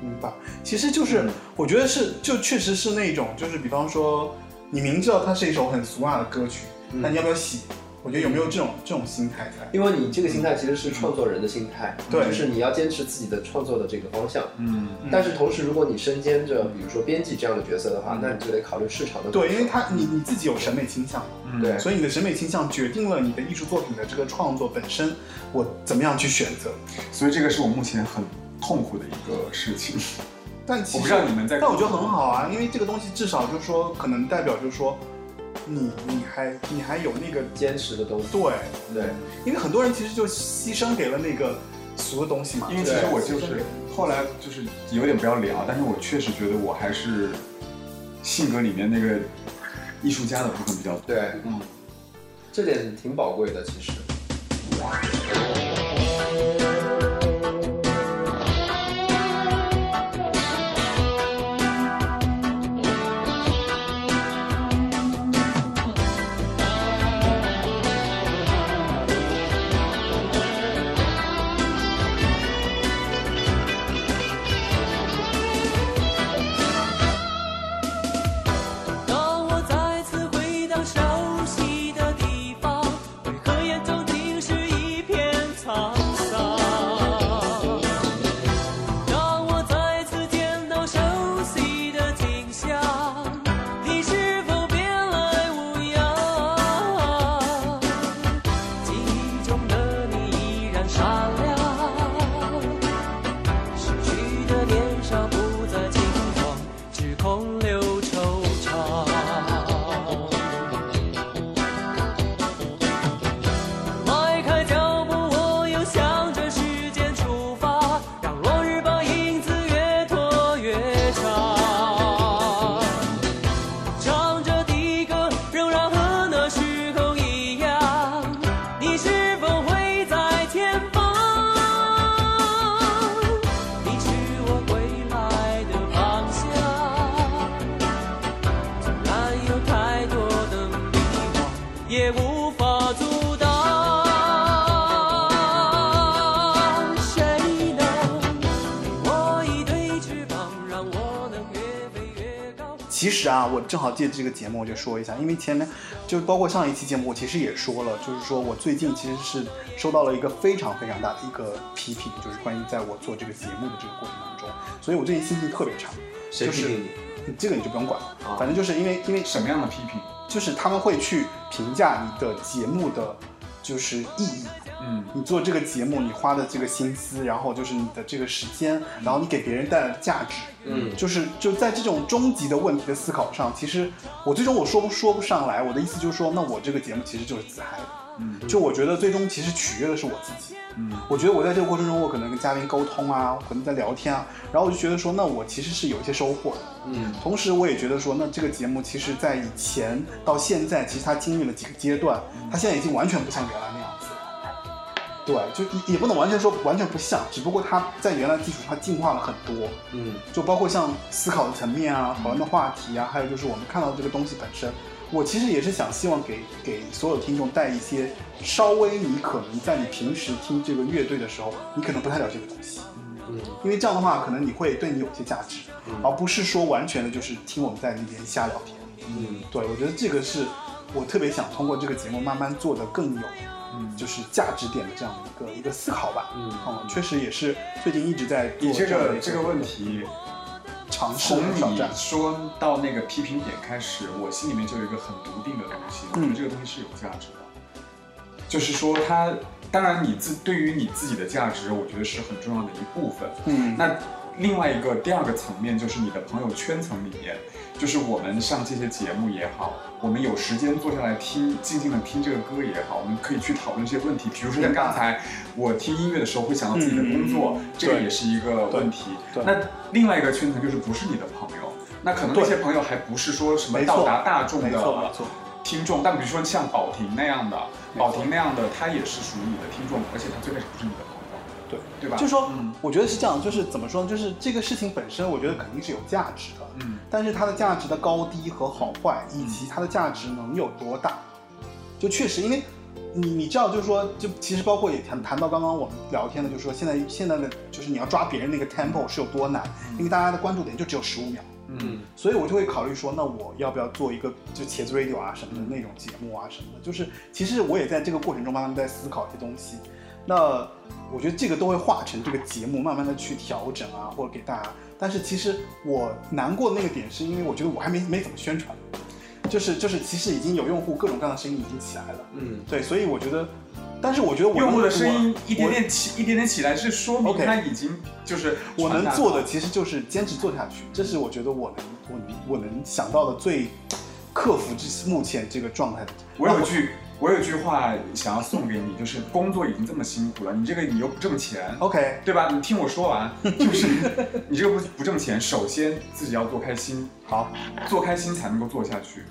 明白，其实就是我觉得是，就确实是那种，就是比方说，你明知道它是一首很俗辣的歌曲，那你要不要洗？我觉得有没有这种这种心态在？因为你这个心态其实是创作人的心态，对，就是你要坚持自己的创作的这个方向，嗯。但是同时，如果你身兼着比如说编辑这样的角色的话，那你就得考虑市场的。对，因为他你你自己有审美倾向，对，所以你的审美倾向决定了你的艺术作品的这个创作本身，我怎么样去选择？所以这个是我目前很痛苦的一个事情。但我不知道你们在，但我觉得很好啊，因为这个东西至少就是说，可能代表就是说，你你还你还有那个坚持的东西。对对，因为很多人其实就牺牲给了那个俗的东西嘛。因为其实我就是后来就是有点不要脸啊，但是我确实觉得我还是性格里面那个艺术家的部分比较多。对，嗯，这点挺宝贵的，其实。正好借这个节目，我就说一下，因为前面就包括上一期节目，我其实也说了，就是说我最近其实是收到了一个非常非常大的一个批评，就是关于在我做这个节目的这个过程当中，所以我最近心情特别差。谁批评你？这个你就不用管了，反正就是因为因为什么样的批评？就是他们会去评价你的节目的，就是意义。嗯，你做这个节目，你花的这个心思，然后就是你的这个时间，然后你给别人带来的价值，嗯，就是就在这种终极的问题的思考上，其实我最终我说不说不上来，我的意思就是说，那我这个节目其实就是自嗨的，嗯，就我觉得最终其实取悦的是我自己，嗯，我觉得我在这个过程中，我可能跟嘉宾沟通啊，可能在聊天啊，然后我就觉得说，那我其实是有一些收获的，嗯，同时我也觉得说，那这个节目其实在以前到现在，其实它经历了几个阶段，它现在已经完全不像原来那样。对，就也也不能完全说完全不像，只不过它在原来基础上进化了很多。嗯，就包括像思考的层面啊，讨论的话题啊，还有就是我们看到的这个东西本身，我其实也是想希望给给所有听众带一些稍微你可能在你平时听这个乐队的时候，你可能不太了解的东西。嗯，因为这样的话，可能你会对你有些价值，而不是说完全的就是听我们在那边瞎聊天。嗯，对，我觉得这个是我特别想通过这个节目慢慢做的更有。嗯，就是价值点的这样的一个一个思考吧。嗯，哦，确实也是最近一直在以这个这个问题尝试从你说到那个批评点开始，我心里面就有一个很笃定的东西，我觉得这个东西是有价值的。就是说，它当然你自对于你自己的价值，我觉得是很重要的一部分。嗯，那另外一个第二个层面就是你的朋友圈层里面。就是我们上这些节目也好，我们有时间坐下来听，静静的听这个歌也好，我们可以去讨论这些问题。比如说像刚才我听音乐的时候会想到自己的工作，这个也是一个问题。那另外一个圈层就是不是你的朋友，那可能那些朋友还不是说什么到达大众的。听众，但比如说像宝婷那样的，宝婷那样的，他也是属于你的听众，而且他最开始不是你的对对吧？就是说，我觉得是这样，就是怎么说呢？就是这个事情本身，我觉得肯定是有价值的，嗯，但是它的价值的高低和好坏，以及它的价值能有多大，就确实，因为你你知道，就是说，就其实包括也谈谈到刚刚我们聊天的，就是说现在现在的就是你要抓别人那个 tempo 是有多难，因为大家的关注点就只有十五秒。嗯，所以我就会考虑说，那我要不要做一个就茄子 radio 啊什么的那种节目啊什么的，就是其实我也在这个过程中慢慢在思考一些东西。那我觉得这个都会化成这个节目，慢慢的去调整啊，或者给大家。但是其实我难过的那个点是因为我觉得我还没没怎么宣传，就是就是其实已经有用户各种各样的声音已经起来了。嗯，对，所以我觉得。但是我觉得我用户的声音一点点起，一点点起来，是说明他已经就是我能做的，其实就是坚持做下去。这是我觉得我能我能我能想到的最克服这目前这个状态的。我有句。我有句话想要送给你，就是工作已经这么辛苦了，你这个你又不挣钱，OK，对吧？你听我说完，(laughs) 就是你这个不不挣钱，首先自己要做开心，好，做开心才能够做下去。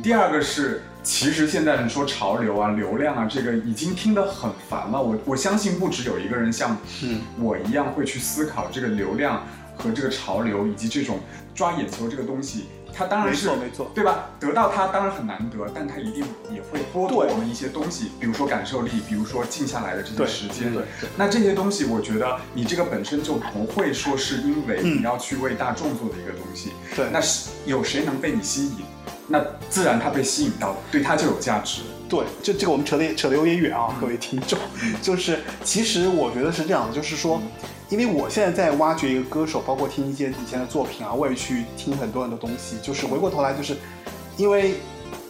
第二个是，其实现在你说潮流啊、流量啊，这个已经听得很烦了。我我相信不止有一个人像我一样会去思考这个流量和这个潮流以及这种抓眼球这个东西。它当然是没错，没错，对吧？得到它当然很难得，但它一定也会剥夺我们一些东西，比如说感受力，比如说静下来的这些时间。对，那这些东西，我觉得你这个本身就不会说是因为你要去为大众做的一个东西。对，那是有谁能被你吸引？那自然他被吸引到，对他就有价值。对，就这个我们扯的扯的有点远啊，各位听众，(laughs) 就是其实我觉得是这样的，就是说。因为我现在在挖掘一个歌手，包括听一些以前的作品啊，我也去听很多很多东西。就是回过头来，就是因为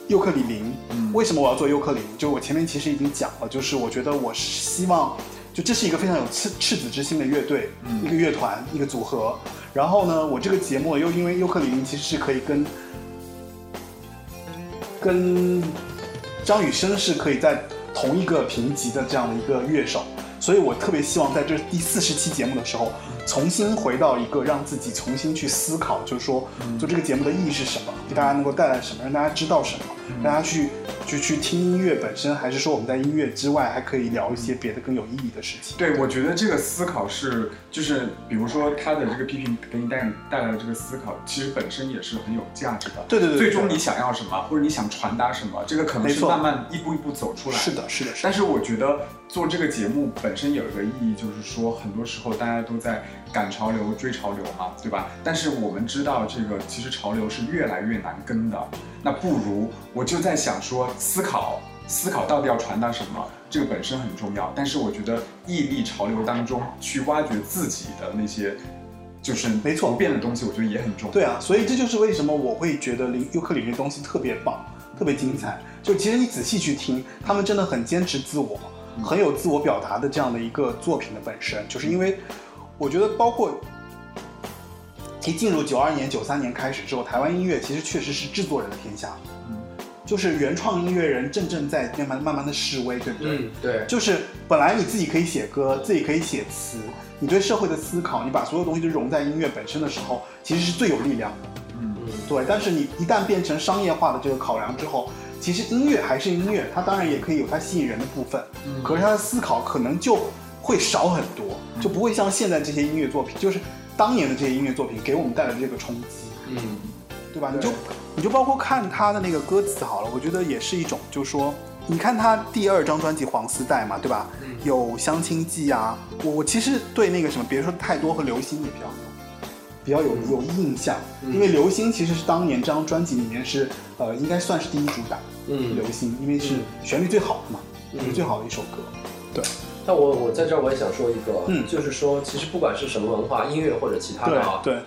尤克里林，为什么我要做尤克里林？就我前面其实已经讲了，就是我觉得我希望，就这是一个非常有赤赤子之心的乐队，一个乐团，一个组合。然后呢，我这个节目又因为尤克里林其实是可以跟跟张雨生是可以在同一个评级的这样的一个乐手。所以我特别希望在这第四十期节目的时候，重新回到一个让自己重新去思考，就是说做这个节目的意义是什么，给大家能够带来什么，让大家知道什么，大家去就去听音乐本身，还是说我们在音乐之外还可以聊一些别的更有意义的事情？对，我觉得这个思考是，就是比如说他的这个批评给你带带来的这个思考，其实本身也是很有价值的。对对对。最终你想要什么，或者你想传达什么，这个可能是慢慢一步一步走出来。是的，是的。但是我觉得。做这个节目本身有一个意义，就是说很多时候大家都在赶潮流、追潮流嘛，对吧？但是我们知道，这个其实潮流是越来越难跟的。那不如我就在想说，思考思考到底要传达什么，这个本身很重要。但是我觉得屹立潮流当中，去挖掘自己的那些就是没错不变的东西，我觉得也很重要。对啊，所以这就是为什么我会觉得林尤克里里的东西特别棒、特别精彩。就其实你仔细去听，他们真的很坚持自我。很有自我表达的这样的一个作品的本身，就是因为我觉得，包括一进入九二年、九三年开始之后，台湾音乐其实确实是制作人的天下，嗯，就是原创音乐人正正在慢慢慢慢的示威，对不对？嗯，对。就是本来你自己可以写歌，自己可以写词，你对社会的思考，你把所有东西都融在音乐本身的时候，其实是最有力量的，嗯，对。但是你一旦变成商业化的这个考量之后，其实音乐还是音乐，它当然也可以有它吸引人的部分，可是它的思考可能就会少很多，就不会像现在这些音乐作品，就是当年的这些音乐作品给我们带来的这个冲击，嗯，对吧？你就你就包括看他的那个歌词好了，我觉得也是一种，就是说，你看他第二张专辑《黄丝带》嘛，对吧？有相亲记啊，我我其实对那个什么，别说太多和流星也比较有。比较有有印象，因为《流星》其实是当年这张专辑里面是，呃，应该算是第一主打。嗯，《流星》因为是旋律最好的嘛，是最好的一首歌。对。那我我在这儿我也想说一个，嗯，就是说其实不管是什么文化，音乐或者其他的啊，对，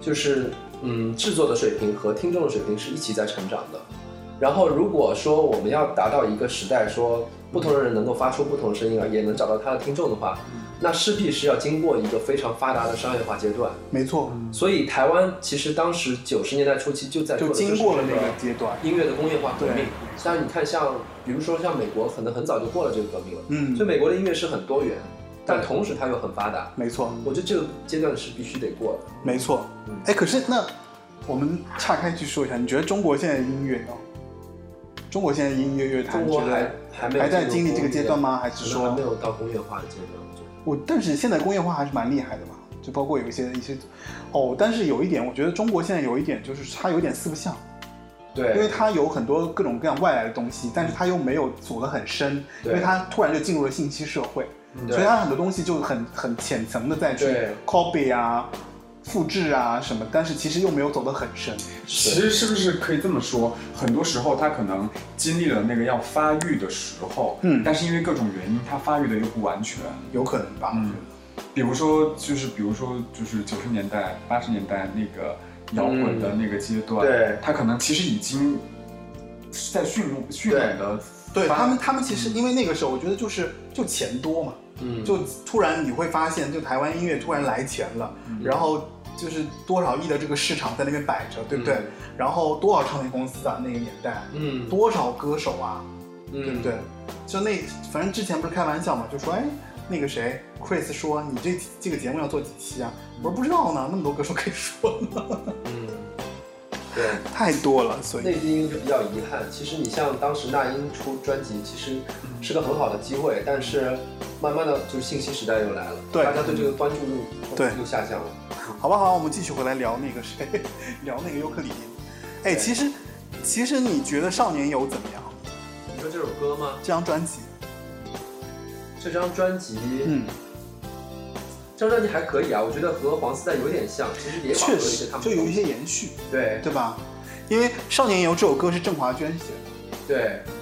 就是嗯，制作的水平和听众的水平是一起在成长的。然后如果说我们要达到一个时代，说不同的人能够发出不同的声音啊，也能找到他的听众的话。那势必是要经过一个非常发达的商业化阶段，没错。所以台湾其实当时九十年代初期就在就经过了那个阶段，音乐的工业化革命。像你看，像比如说像美国，可能很早就过了这个革命了。嗯。所以美国的音乐是很多元，但同时它又很发达。没错。我觉得这个阶段是必须得过的。没错。哎，可是那我们岔开去说一下，你觉得中国现在的音乐呢？中国现在音乐乐坛，觉得还还在经历这个阶段吗？还是说还没有到工业化的阶段？我但是现在工业化还是蛮厉害的嘛，就包括有一些一些，哦，但是有一点，我觉得中国现在有一点就是它有点四不像。对，因为它有很多各种各样外来的东西，但是它又没有走得很深，因为它突然就进入了信息社会，所以它很多东西就很很浅层的在去 copy 啊、复制啊什么，但是其实又没有走得很深。其实是不是可以这么说？很多时候他可能经历了那个要发育的时候，嗯，但是因为各种原因，他发育的又不完全，有可能吧？嗯，比如说就是比如说就是九十年代、八十年代那个。摇滚的那个阶段，对，他可能其实已经在迅迅猛的，对他们，他们其实因为那个时候，我觉得就是就钱多嘛，嗯，就突然你会发现，就台湾音乐突然来钱了，然后就是多少亿的这个市场在那边摆着，对不对？然后多少唱片公司啊，那个年代，嗯，多少歌手啊，对不对？就那反正之前不是开玩笑嘛，就说哎。那个谁，Chris 说你这这个节目要做几期啊？我说不知道呢，那么多歌手可以说呢。嗯，(laughs) 对，太多了，所以内地音就比较遗憾。其实你像当时那英出专辑，其实是个很好的机会，但是慢慢的就是信息时代又来了，对，大家对这个关注度对又下降了。好吧，好，我们继续回来聊那个谁，(laughs) 聊那个尤克里里。哎，其实其实你觉得少年游怎么样？你说这首歌吗？这张专辑。这张专辑，嗯，这张专辑还可以啊，我觉得和黄丝带有点像，其实也确实就有一些延续，对对吧？因为《少年游》这首歌是郑华娟写的，对，嗯。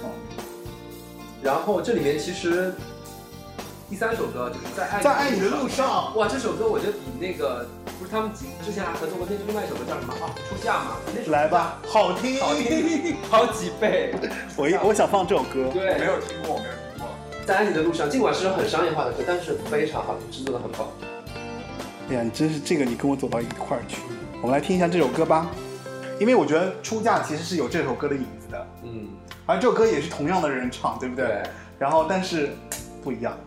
然后这里面其实第三首歌就是在爱在爱你的路上，哇，这首歌我觉得比那个不是他们之前还合作过那另外一首歌叫什么啊？出嫁嘛？来吧，好听好听好几倍。(laughs) 我一我想放这首歌，对，没有听过，没有听过。在爱你的路上，尽管是很商业化的歌，但是非常好，制作的很棒。哎呀，你真是这个，你跟我走到一块儿去。我们来听一下这首歌吧，因为我觉得出嫁其实是有这首歌的影子的。嗯，而这首歌也是同样的人唱，对不对？然后，但是不一样。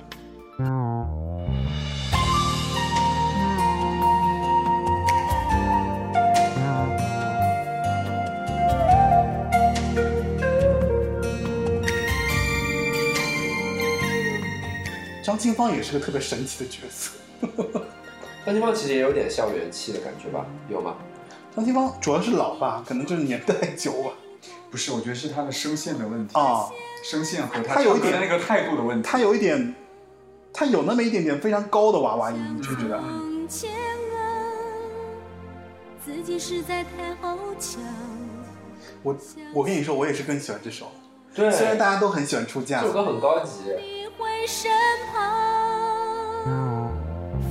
张清芳也是个特别神奇的角色。(laughs) 张清芳其实也有点校园气的感觉吧？有吗？张清芳主要是老吧，可能就是年代久吧。不是，我觉得是他的声线的问题啊，声线和他有一点那个态度的问题。他有一点，他有那么一点点非常高的娃娃音，你觉不觉得？我我跟你说，我也是更喜欢这首。对，虽然大家都很喜欢出嫁，这首歌很高级。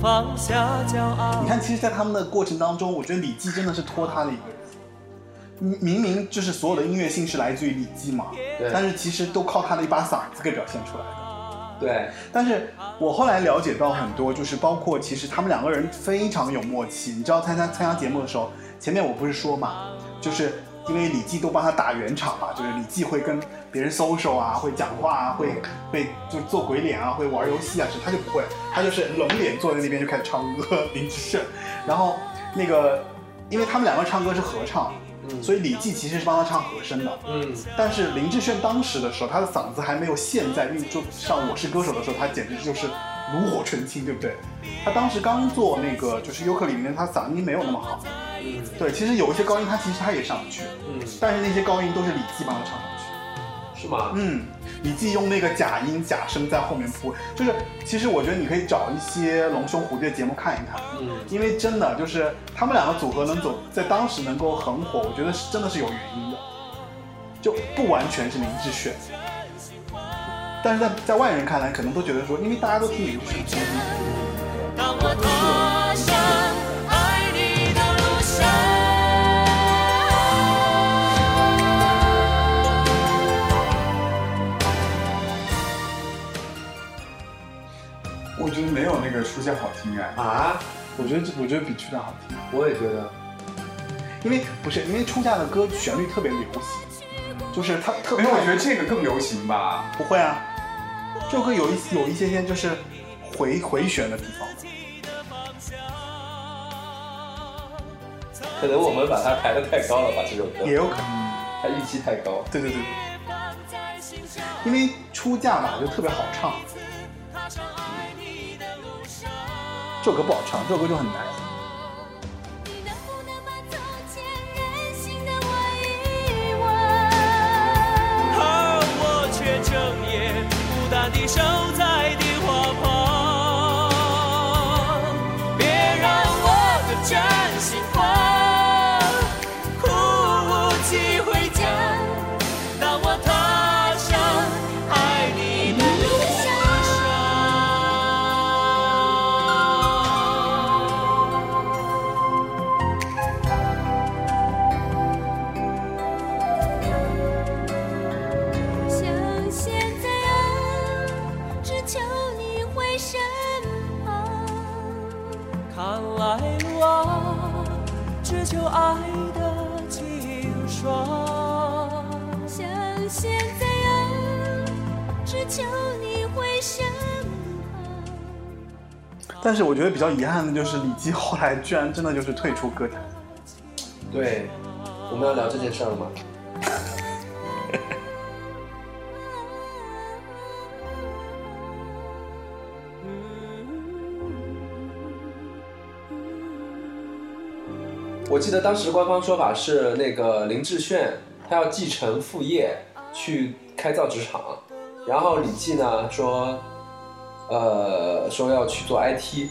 放下骄傲。你看，其实，在他们的过程当中，我觉得李记真的是拖他的一个人。明明就是所有的音乐性是来自于李记嘛，但是其实都靠他的一把嗓子给表现出来的。对。但是我后来了解到很多，就是包括其实他们两个人非常有默契。你知道参加参加节目的时候，前面我不是说嘛，就是。因为李记都帮他打圆场嘛，就是李记会跟别人 social 啊，会讲话啊，会会就做鬼脸啊，会玩游戏啊，是他就不会，他就是冷脸坐在那边就开始唱歌。林志炫，然后那个，因为他们两个唱歌是合唱，所以李记其实是帮他唱和声的。嗯，但是林志炫当时的时候，他的嗓子还没有现在运就上《我是歌手》的时候，他简直就是炉火纯青，对不对？他当时刚做那个就是尤克里里，他嗓音没有那么好。对，其实有一些高音，他其实他也上不去，嗯，但是那些高音都是李记帮他唱上去，是吗？嗯，李记用那个假音假声在后面铺，就是其实我觉得你可以找一些龙兄虎弟的节目看一看，嗯，因为真的就是他们两个组合能走在当时能够很火，我觉得是真的是有原因的，就不完全是林志炫，但是在在外人看来，可能都觉得说，因为大家都听林志炫。没有那个出嫁好听哎啊！我觉得我觉得比出嫁好听。我也觉得，因为不是因为出嫁的歌旋律特别流行，就是它特。没有，我觉得这个更流行吧？不会啊，这首歌有一有一些些就是回回旋的地方。可能我们把它抬得太高了吧？这首歌也有可能，它预期太高。对对对。因为出嫁吧就特别好唱。这首歌不好唱，这首歌就很难。我却整夜孤单地守在但是我觉得比较遗憾的就是李基后来居然真的就是退出歌坛。对，我们要聊这件事儿吗？(laughs) 我记得当时官方说法是那个林志炫他要继承父业去开造纸厂，然后李记呢说，呃说要去做 IT，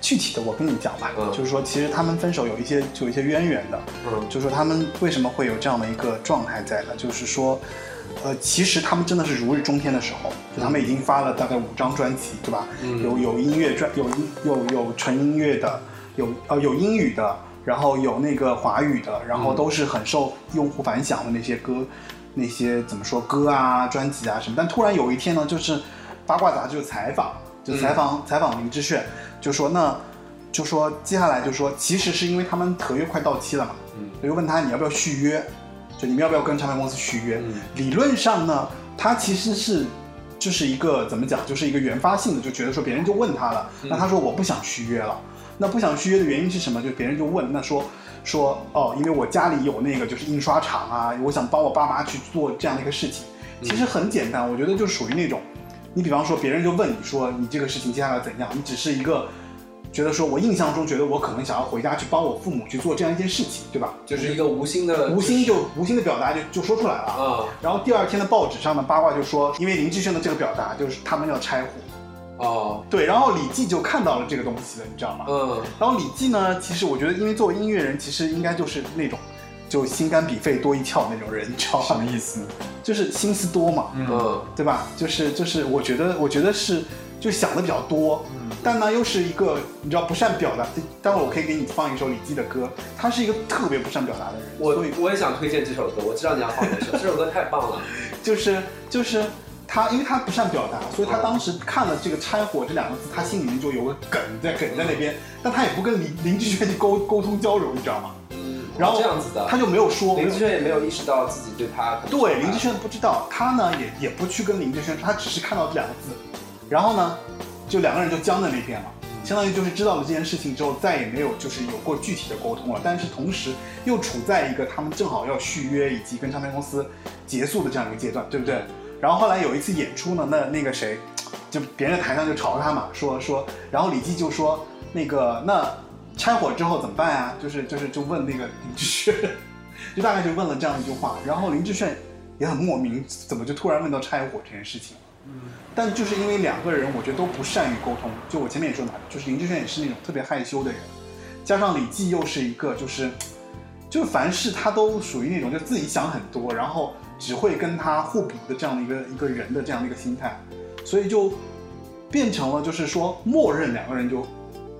具体的我跟你讲吧，嗯就是说其实他们分手有一些有一些渊源的，嗯就是说他们为什么会有这样的一个状态在呢？就是说，呃，其实他们真的是如日中天的时候，就他们已经发了大概五张专辑，对吧？嗯有有音乐专有音有有纯音乐的，有呃有英语的，然后有那个华语的，然后嗯都是很受用户反响的那些歌，那些怎么说歌啊、专辑啊什么。但突然有一天呢，就是八卦杂志就采访，就采访、采访林志炫，就说那。就说接下来就说，其实是因为他们合约快到期了嘛，嗯就问他你要不要续约，就你们要不要跟唱片公司续约？嗯理论上呢，他其实是就是一个怎么讲，就是一个原发性的，就觉得说别人就问他了，那他说我不想续约了，那不想续约的原因是什么？就别人就问，那说说哦，因为我家里有那个就是印刷厂啊，我想帮我爸妈去做这样的一个事情，其实很简单，我觉得就属于那种，你比方说别人就问你说你这个事情接下来怎样，你只是一个。觉得说，我印象中觉得我可能想要回家去帮我父母去做这样一件事情，对吧？就是一个无心的无心就无心的表达就就说出来了。啊然后第二天的报纸上的八卦就说，因为林志炫的这个表达就是他们要拆伙，哦对，然后李记就看到了这个东西了，你知道吗？嗯然后李记呢，其实我觉得，因为作为音乐人，其实应该就是那种就心肝脾肺多一窍那种人，你知道什么？意思？就是心思多嘛，嗯对吧？就是就是，我觉得我觉得是就想的比较多，嗯但呢又是一个你知道不善表达。待会儿我可以给你放一首李记的歌，他是一个特别不善表达的人，我我也想推荐这首歌，我知道你要放这首，(laughs) 这首歌太棒了。(laughs) 就是就是他，因为他不善表达，所以他嗯当时看了这个“拆伙”这两个字，他心里面就有个梗在梗在那边，但他也不跟林林志炫去沟沟通交流，你知道吗？嗯，然后这样子的，他就没有说。林志炫也没有意识到自己对他对林志炫不知道，他呢也也不去跟林志炫说，他只是看到这两个字，然后呢，就两个人就僵在那边了。相当于就是知道了这件事情之后，再也没有就是有过具体的沟通了。但是同时又处在一个他们正好要续约以及跟唱片公司结束的这样一个阶段，对不对？然后后来有一次演出呢，那那个谁，就别人台上就嘲他嘛，说说，然后李记就说那个那拆伙之后怎么办呀？就是就是就问那个林志炫，就大概就问了这样一句话，然后林志炫也很莫名，怎么就突然问到拆伙这件事情？但就是因为两个人，我觉得都不善于沟通。就我前面也说嘛，就是林志炫也是那种特别害羞的人，加上李记又是一个就是，就是凡事他都属于那种就自己想很多，然后只会跟他互补的这样的一个一个人的这样的一个心态，所以就变成了就是说默认两个人就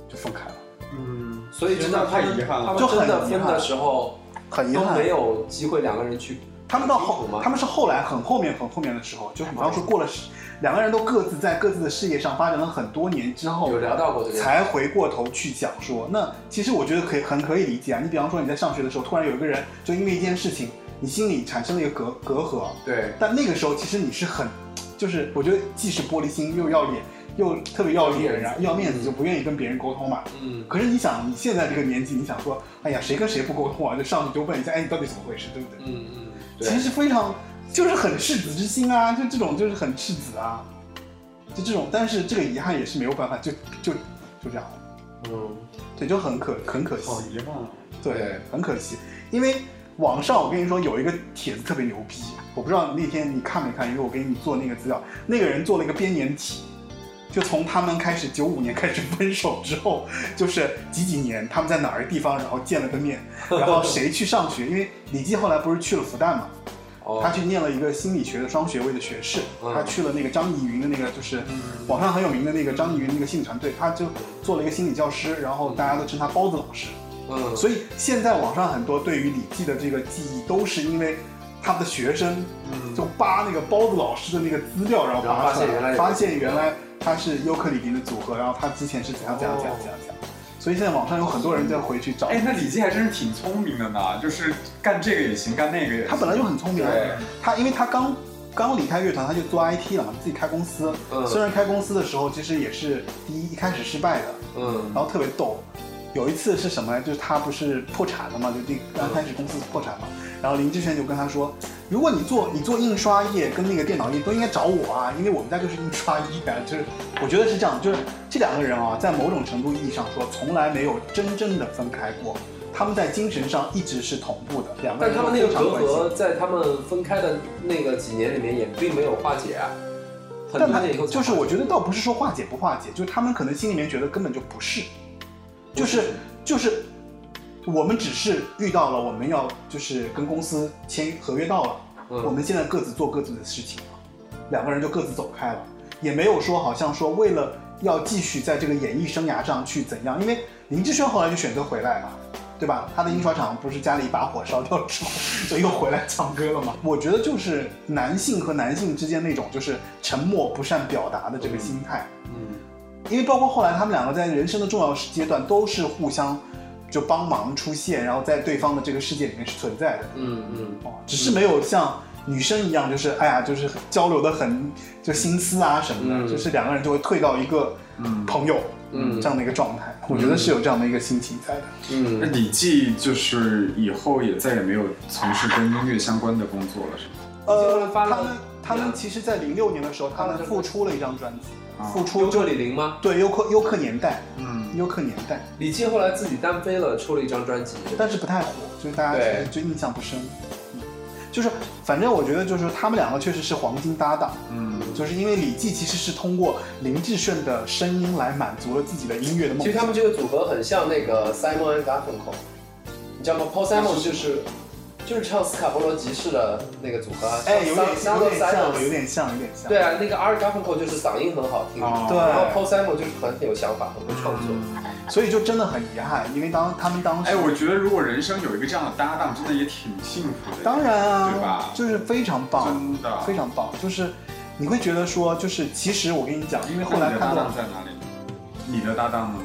就分开了，嗯，所以真的太遗憾了他们就很真的分的时候很遗憾。没有机会两个人去他们到后吗，他们是后来很后面很后面的时候，就比方说过了十，两个人都各自在各自的事业上发展了很多年之后，有聊到过这个才回过头去讲说，那其实我觉得可以很可以理解啊。你比方说你在上学的时候，突然有一个人就因为一件事情，你心里产生了一个隔隔阂，对，但那个时候其实你是很，就是我觉得既是玻璃心又要脸，又特别要脸，然后要面子，就不愿意跟别人沟通嘛。嗯可是你想，你现在这个年纪，你想说，哎呀，谁跟谁不沟通啊？就上去就问一下，哎，你到底怎么回事，对不对？嗯嗯，其实非常就是很赤子之心啊，就这种就是很赤子啊，就这种，但是这个遗憾也是没有办法，就就就这样，嗯，对，就很可很可惜，好遗憾。对，很可惜，因为网上我跟你说有一个帖子特别牛逼，我不知道那天你看没看，因为我给你做那个资料，那个人做了一个编年体。就从他们开始，九五年开始分手之后，就是几几年他们在哪儿地方，然后见了个面，然后谁去上学？因为李记后来不是去了复旦嘛，他去念了一个心理学的双学位的学士，他去了那个张怡云的那个就是网上很有名的那个张怡云那个心理团队，他就做了一个心理教师，然后大家都称他包子老师。嗯，所以现在网上很多对于李记的这个记忆，都是因为他们的学生就扒那个包子老师的那个资料，然后发现发现原来。他是尤克里里的组合，然后他之前是怎样怎样怎样怎样怎样，所以现在网上有很多人在回去找。哎，那李记还真是挺聪明的呢，就是干这个也行，干那个也。他本来就很聪明，他因为他刚刚离开乐团，他就做 IT 了嘛，自己开公司。嗯。虽然开公司的时候其实也是第一一开始失败的，嗯，然后特别逗。有一次是什么？就是他不是破产了嘛，就第刚开始公司破产嘛，然后林志炫就跟他说。如果你做你做印刷业跟那个电脑业都应该找我啊，因为我们家就是印刷业啊，就是我觉得是这样，就是这两个人啊，在某种程度意义上说，从来没有真正的分开过，他们在精神上一直是同步的。两个人但他们那个隔阂在他们分开的那个几年里面也并没有化解啊。但他就是我觉得倒不是说化解不化解，就是他们可能心里面觉得根本就不是，就是就是。我们只是遇到了，我们要就是跟公司签合约到了，我们现在各自做各自的事情了，两个人就各自走开了，也没有说好像说为了要继续在这个演艺生涯上去怎样，因为林志炫后来就选择回来嘛，对吧？他的印刷厂不是家里一把火烧掉之后，就又回来唱歌了嘛？(laughs) 我觉得就是男性和男性之间那种就是沉默不善表达的这个心态，嗯，因为包括后来他们两个在人生的重要阶段都是互相。就帮忙出现，然后在对方的这个世界里面是存在的。嗯嗯，哦，只是没有像女生一样，就是哎呀，就是交流的很，就心思啊什么的，就是两个人就会退到一个朋友嗯这样的一个状态。我觉得是有这样的一个心情在的。嗯，那李记就是以后也再也没有从事跟音乐相关的工作了，是吗？呃，他们他们其实，在零六年的时候，他们复出了一张专辑。复出优客李林吗？对，优客优客年代，嗯，优客年代。李记后来自己单飞了，出了一张专辑，但是不太火，就是大家就印象不深。嗯就是反正我觉得就是他们两个确实是黄金搭档，嗯，就是因为李记其实是通过林志炫的声音来满足了自己的音乐的梦。其实他们这个组合很像那个 Simon and Garfunkel，你知道吗？Paul Simon 就是。就是唱斯卡波罗集市的那个组合，哎，有点像，有点像，有点像，有点像。对啊，那个 Art Garfunkel 就是嗓音很好听，对，然后 Paul Simon 就是很有想法，很会创作，所以就真的很遗憾，因为当他们当时，哎，我觉得如果人生有一个这样的搭档，真的也挺幸福的。当然啊，对吧？就是非常棒，真的非常棒。就是你会觉得说，就是其实我跟你讲，因为后来搭档在哪里？你的搭档呢？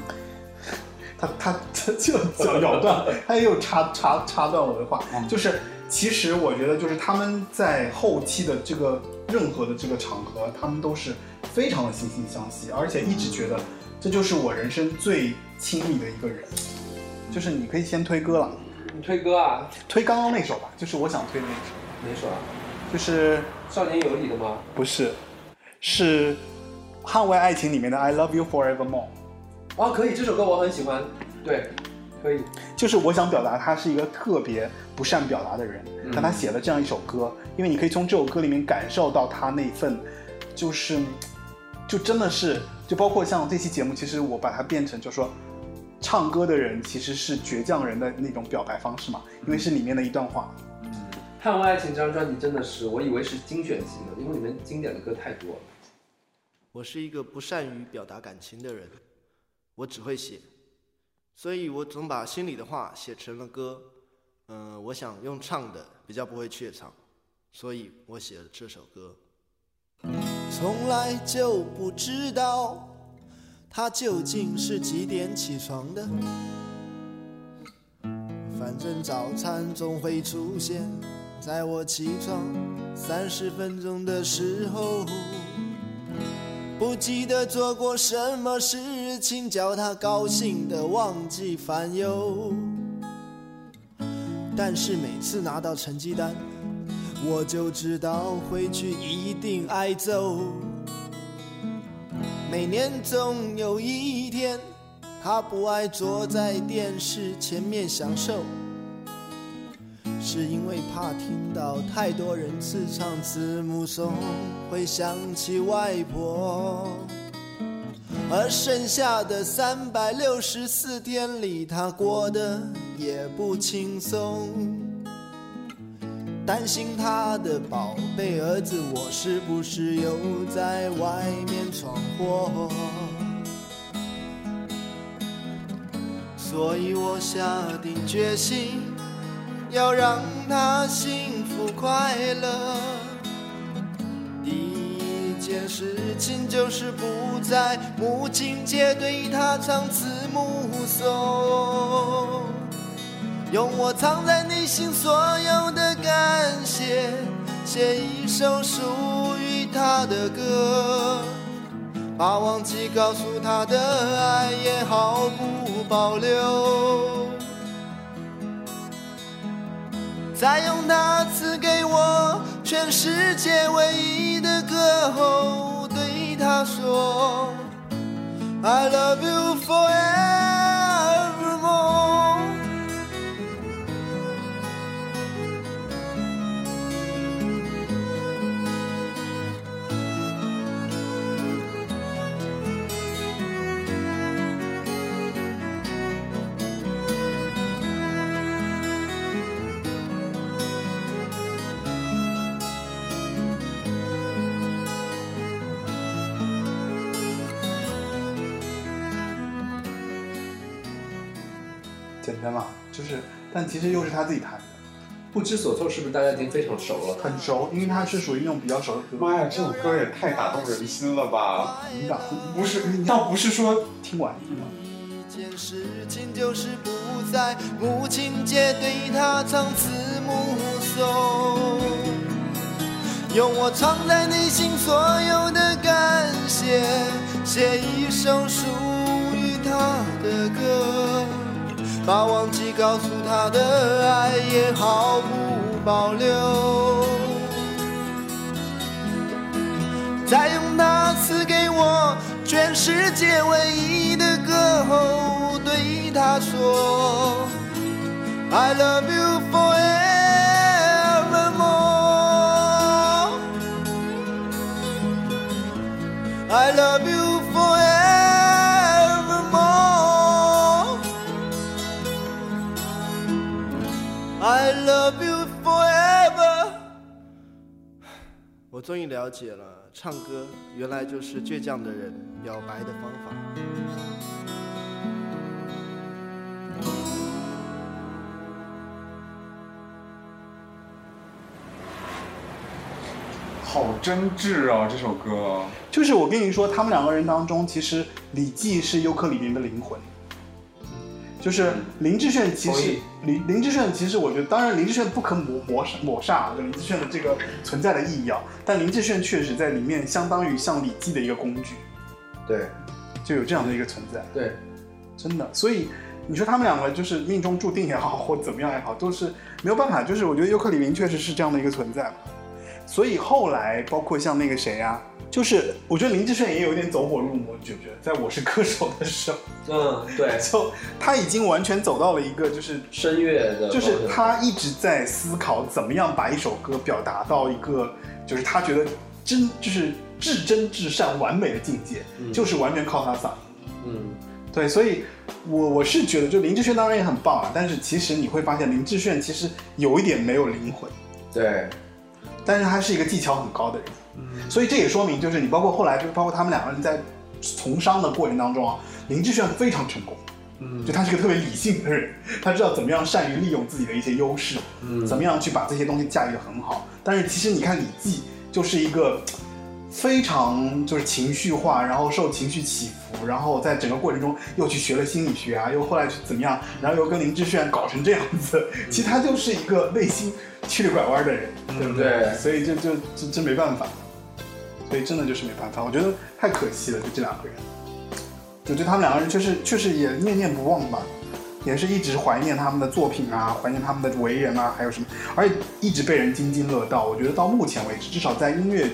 他他他就咬咬断，他又插插插断我的话，就是。其实我觉得，就是他们在后期的这个任何的这个场合，他们都是非常的惺惺相惜，而且一直觉得这就是我人生最亲密的一个人。就是你可以先推歌了，你推歌啊？推刚刚那首吧，就是我想推的那首。哪首啊？就是《少年有你》的吗？不是，是《捍卫爱情》里面的《I Love You Forevermore》。哦，可以，这首歌我很喜欢。对。可以，就是我想表达，他是一个特别不善表达的人，但他写了这样一首歌，因为你可以从这首歌里面感受到他那份，就是，就真的是，就包括像这期节目，其实我把它变成，就说，唱歌的人其实是倔强人的那种表白方式嘛，因为是里面的一段话。嗯，《捍卫爱情》这张专辑真的是，我以为是精选集呢，因为里面经典的歌太多了。我是一个不善于表达感情的人，我只会写。所以我总把心里的话写成了歌，嗯，我想用唱的比较不会怯场，所以我写了这首歌。从来就不知道他究竟是几点起床的，反正早餐总会出现在我起床三十分钟的时候。不记得做过什么事情叫他高兴的忘记烦忧，但是每次拿到成绩单，我就知道回去一定挨揍。每年总有一天，他不爱坐在电视前面享受，是因为怕听到太多人自唱字幕颂，会想起外婆。而剩下的三百六十四天里，他过得也不轻松。担心他的宝贝儿子，我是不是又在外面闯祸？所以我下定决心，要让他幸福快乐。件事情就是不在母亲节对他唱字幕颂。用我藏在内心所有的感谢，写一首属于他的歌，把忘记告诉他的爱也毫不保留，再用那次给我全世界唯一的歌后对他说 i love you forever 嘛，就是，但其实又是他自己弹的，不知所措是不是大家已经非常熟了？很熟，因为他是属于那种比较熟的歌。妈呀，这首歌也太打动人心了吧！你打不是，倒不是说听完听完。一件事情就是不在母亲节对他唱慈母颂，用我藏在内心所有的感谢，写一首属于他的歌，把忘记告诉他的爱也毫不保留。再用他赐给我全世界唯一的歌后，对他说：“I love you forevermore. I love you 终于了解了，唱歌原来就是倔强的人表白的方法。好真挚啊，这首歌。就是我跟你说，他们两个人当中，其实李记是优客里面的灵魂。就是林志炫，其实林林志炫，其实我觉得，当然林志炫不可抹抹抹煞就林志炫的这个存在的意义啊，但林志炫确实在里面相当于像李记的一个工具，对就有这样的一个存在，对，真的。所以你说他们两个就是命中注定也好，(laughs) 或怎么样也好，都是没有办法。就是我觉得尤克里林确实是这样的一个存在嘛。所以后来包括像那个谁呀、就是我觉得林志炫也有一点走火入魔，你觉不觉得？在我是歌手的时候，嗯，对，(laughs) 就他已经完全走到了一个就是声乐的就是他一直在思考怎么样把一首歌表达到一个就是他觉得真就是至真至善完美的境界，嗯。就是完全靠他嗓音。嗯，对，所以我我是觉得，就林志炫当然也很棒啊，但是其实你会发现林志炫其实有一点没有灵魂，对，但是他是一个技巧很高的人，嗯所以这也说明就是你包括后来就包括他们两个人在从商的过程当中啊，林志炫非常成功。嗯就他是个特别理性的人，他知道怎么样善于利用自己的一些优势，嗯怎么样去把这些东西驾驭的很好。但是其实你看李记就是一个非常就是情绪化，然后受情绪起伏，然后在整个过程中又去学了心理学啊，又后来去怎么样，然后又跟林志炫搞成这样子，其实他就是一个内心曲里拐弯的人，对不对？对所以就就就真没办法，所以真的就是没办法，我觉得太可惜了，就这两个人。就对他们两个人确实确实也念念不忘吧，也是一直怀念他们的作品啊，怀念他们的为人啊，还有什么，而且一直被人津津乐道。我觉得到目前为止，至少在音乐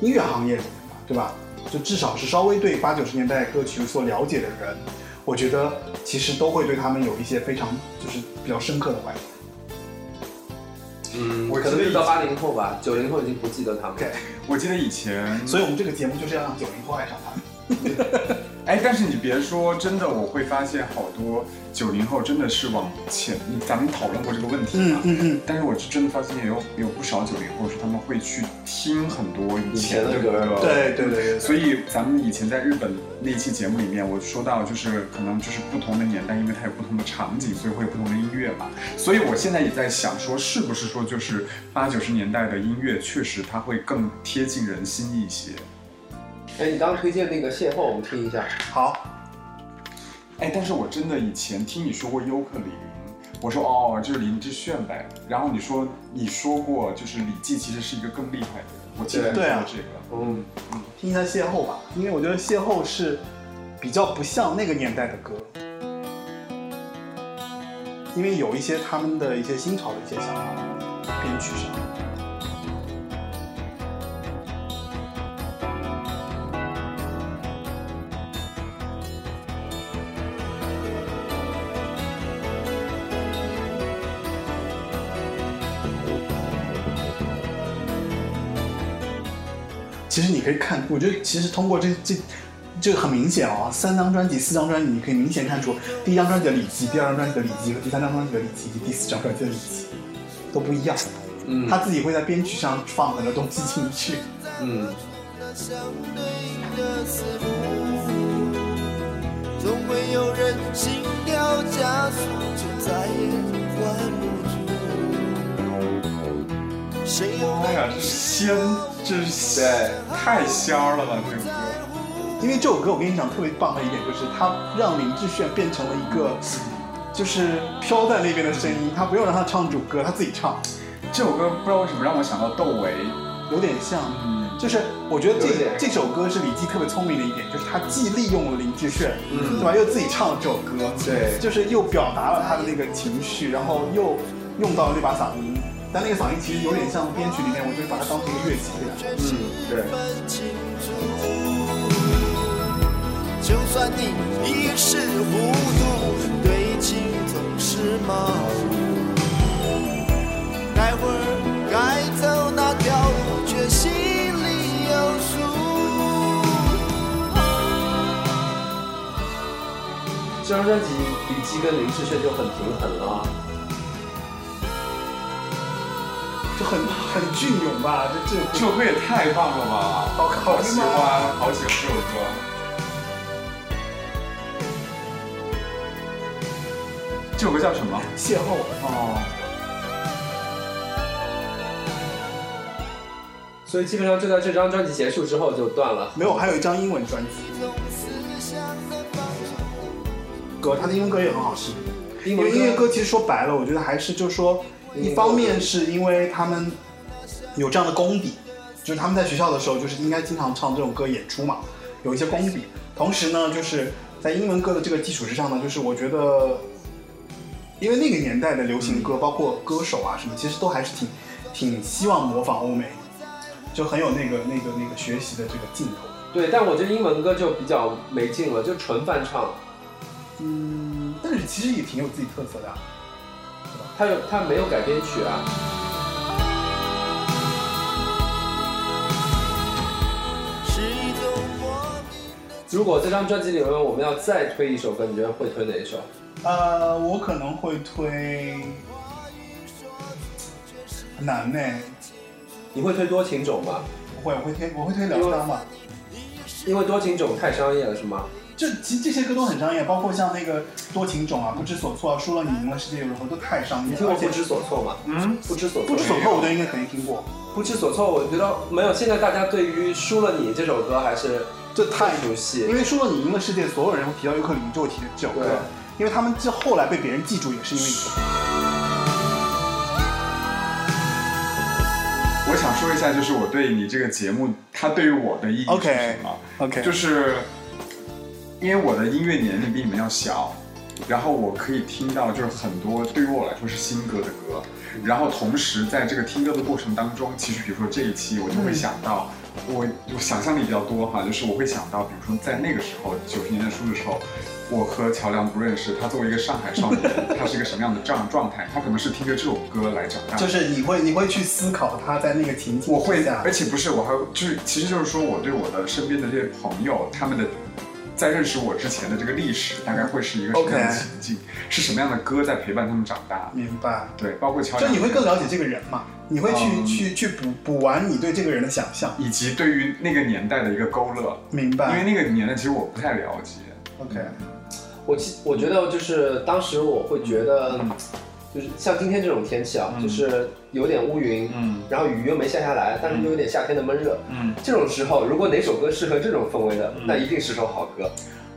音乐行业里面吧，对吧？就至少是稍微对八九十年代歌曲有所了解的人，我觉得其实都会对他们有一些非常就是比较深刻的怀念。嗯，我可能遇到八零后吧，九零后已经不记得他们。对，我记得以前，所以我们这个节目就是要让九零后爱上他们。(laughs) 哎，但是你别说，真的，我会发现好多九零后真的是往前。咱们讨论过这个问题嘛？嗯嗯。但是我是真的发现有有不少九零后是他们会去听很多以前的歌。对对对。所以咱们以前在日本那期节目里面，我说到就是可能就是不同的年代，因为它有不同的场景，所以会有不同的音乐嘛。所以我现在也在想说，是不是说就是八九十年代的音乐确实它会更贴近人心一些。哎，你刚刚推荐那个邂逅，我们听一下。好。哎，但是我真的以前听你说过尤克里里，我说哦，就是林志炫呗。然后你说你说过，就是李记其实是一个更厉害的人。我记得对啊，这个。嗯嗯，听一下邂逅吧，因为我觉得邂逅是比较不像那个年代的歌，因为有一些他们的一些新潮的一些想法，编曲上。可以看，我觉得其实通过这这这个很明显哦，三张专辑、四张专辑，你可以明显看出第一张专辑的李记、第二张专辑的李记和第三张专辑的李记以及第四张专辑的李记都不一样。嗯，他自己会在编曲上放很多东西进去。嗯。总会有人心跳加速，就再也关不哎呀，这是仙，这是对，太仙儿了吧这首歌。因为这首歌我跟你讲特别棒的一点就是，它让林志炫变成了一个，就是飘在那边的声音，他不用让他唱主歌，他自己唱。这首歌不知道为什么让我想到窦唯，有点像。嗯，就是我觉得这这首歌是李记特别聪明的一点，就是他既利用了林志炫，嗯，对吧？又自己唱了这首歌，对，就是又表达了他的那个情绪，然后又用到了那把嗓音。但那个嗓音其实有点像编曲里面，我就是把它当成一个乐器对待。嗯，对。就算你一时糊涂，对情总是盲目。待会儿该走哪条路，却心里有数。这张专辑李记跟林志炫就很平衡了。就很很隽永吧，这这这首歌也太棒了吧！好好喜欢，好喜欢这首歌。这首歌叫什么？邂逅哦。所以基本上就在这张专辑结束之后就断了。没有，还有一张英文专辑。歌，他的英文歌也很好听。因为音乐歌其实说白了，我觉得还是就说。一方面是因为他们有这样的功底，就是他们在学校的时候就是应该经常唱这种歌演出嘛，有一些功底。同时呢，就是在英文歌的这个基础之上呢，就是我觉得，因为那个年代的流行歌，包括歌手啊什么，其实都还是挺挺希望模仿欧美，就很有那个那个那个学习的这个劲头。对，但我觉得英文歌就比较没劲了，就纯翻唱。嗯，但是其实也挺有自己特色的。他有他没有改编曲啊。如果这张专辑里面我们要再推一首歌，你觉得会推哪一首？呃，我可能会推难呢。你会推多情种吗？不会，我会推我会推两张吧。因为多情种太商业了，是吗？就其实这些歌都很商业，包括像那个多情种啊，不知所措，输了你赢了世界又如何，都太商业。你听过不知所措吗？嗯，不知所措不知所措，我觉得应该肯定听过。不知所措，我觉得没有。现在大家对于输了你这首歌还是这太熟悉，因为输了你赢了世界，所有人会提到尤克里里就会提这首歌，因为他们这后来被别人记住也是因为你。我想说一下，就是我对你这个节目，它对于我的意义是什么？OK，就是。因为我的音乐年龄比你们要小，然后我可以听到就是很多对于我来说是新歌的歌，然后同时在这个听歌的过程当中，其实比如说这一期我就会想到，我我想象力比较多哈，就是我会想到，比如说在那个时候九十年代初的时候。我和乔梁不认识，他作为一个上海少年，他是一个什么样的这样状态？他可能是听着这首歌来长大。就是你会你会去思考他在那个情景。我会的，而且不是，我还就是，其实就是说我对我的身边的这些朋友，他们的在认识我之前的这个历史，大概会是一个什么样的情境？是什么样的歌在陪伴他们长大？明白。对，包括乔梁，就你会更了解这个人嘛？你会去去去补补完你对这个人的想象，以及对于那个年代的一个勾勒。明白。因为那个年代其实我不太了解。OK。我其我觉得就是当时我会觉得，就是像今天这种天气啊，就是有点乌云，嗯，然后雨又没下下来，但是又有点夏天的闷热，嗯，这种时候如果哪首歌适合这种氛围的，那一定是首好歌。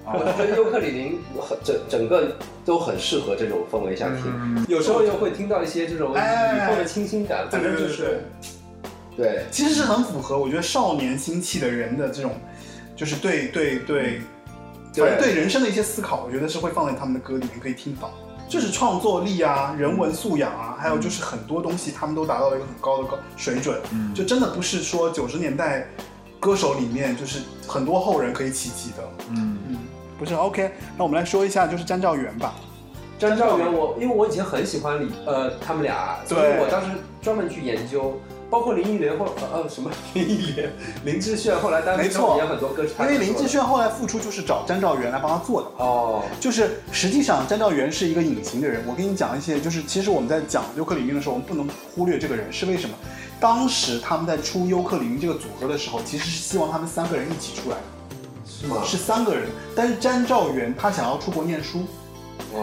我觉得尤克里里很整整个都很适合这种氛围下听，有时候又会听到一些这种雨后的清新感，反正就是，对，其实是很符合我觉得少年心气的人的这种，就是对对对。反正对人生的一些思考，我觉得是会放在他们的歌里面可以听到，就是创作力啊、人文素养啊，还有就是很多东西他们都达到了一个很高的高水准，嗯，就真的不是说九十年代歌手里面就是很多后人可以企及的，嗯。嗯，不是 OK，那我们来说一下就是张兆元吧，张兆元我因为我以前很喜欢李呃他们俩，所以我当时专门去研究。包括林忆莲后呃什么林忆莲林志炫后来单没错演很多歌，因为林志炫后来复出就是找詹兆元来帮他做的哦，就是实际上詹兆元是一个隐形的人。我跟你讲一些，就是其实我们在讲优客里云的时候，我们不能忽略这个人是为什么？当时他们在出优客里云这个组合的时候，其实是希望他们三个人一起出来的，是吗？是三个人，但是詹兆元他想要出国念书。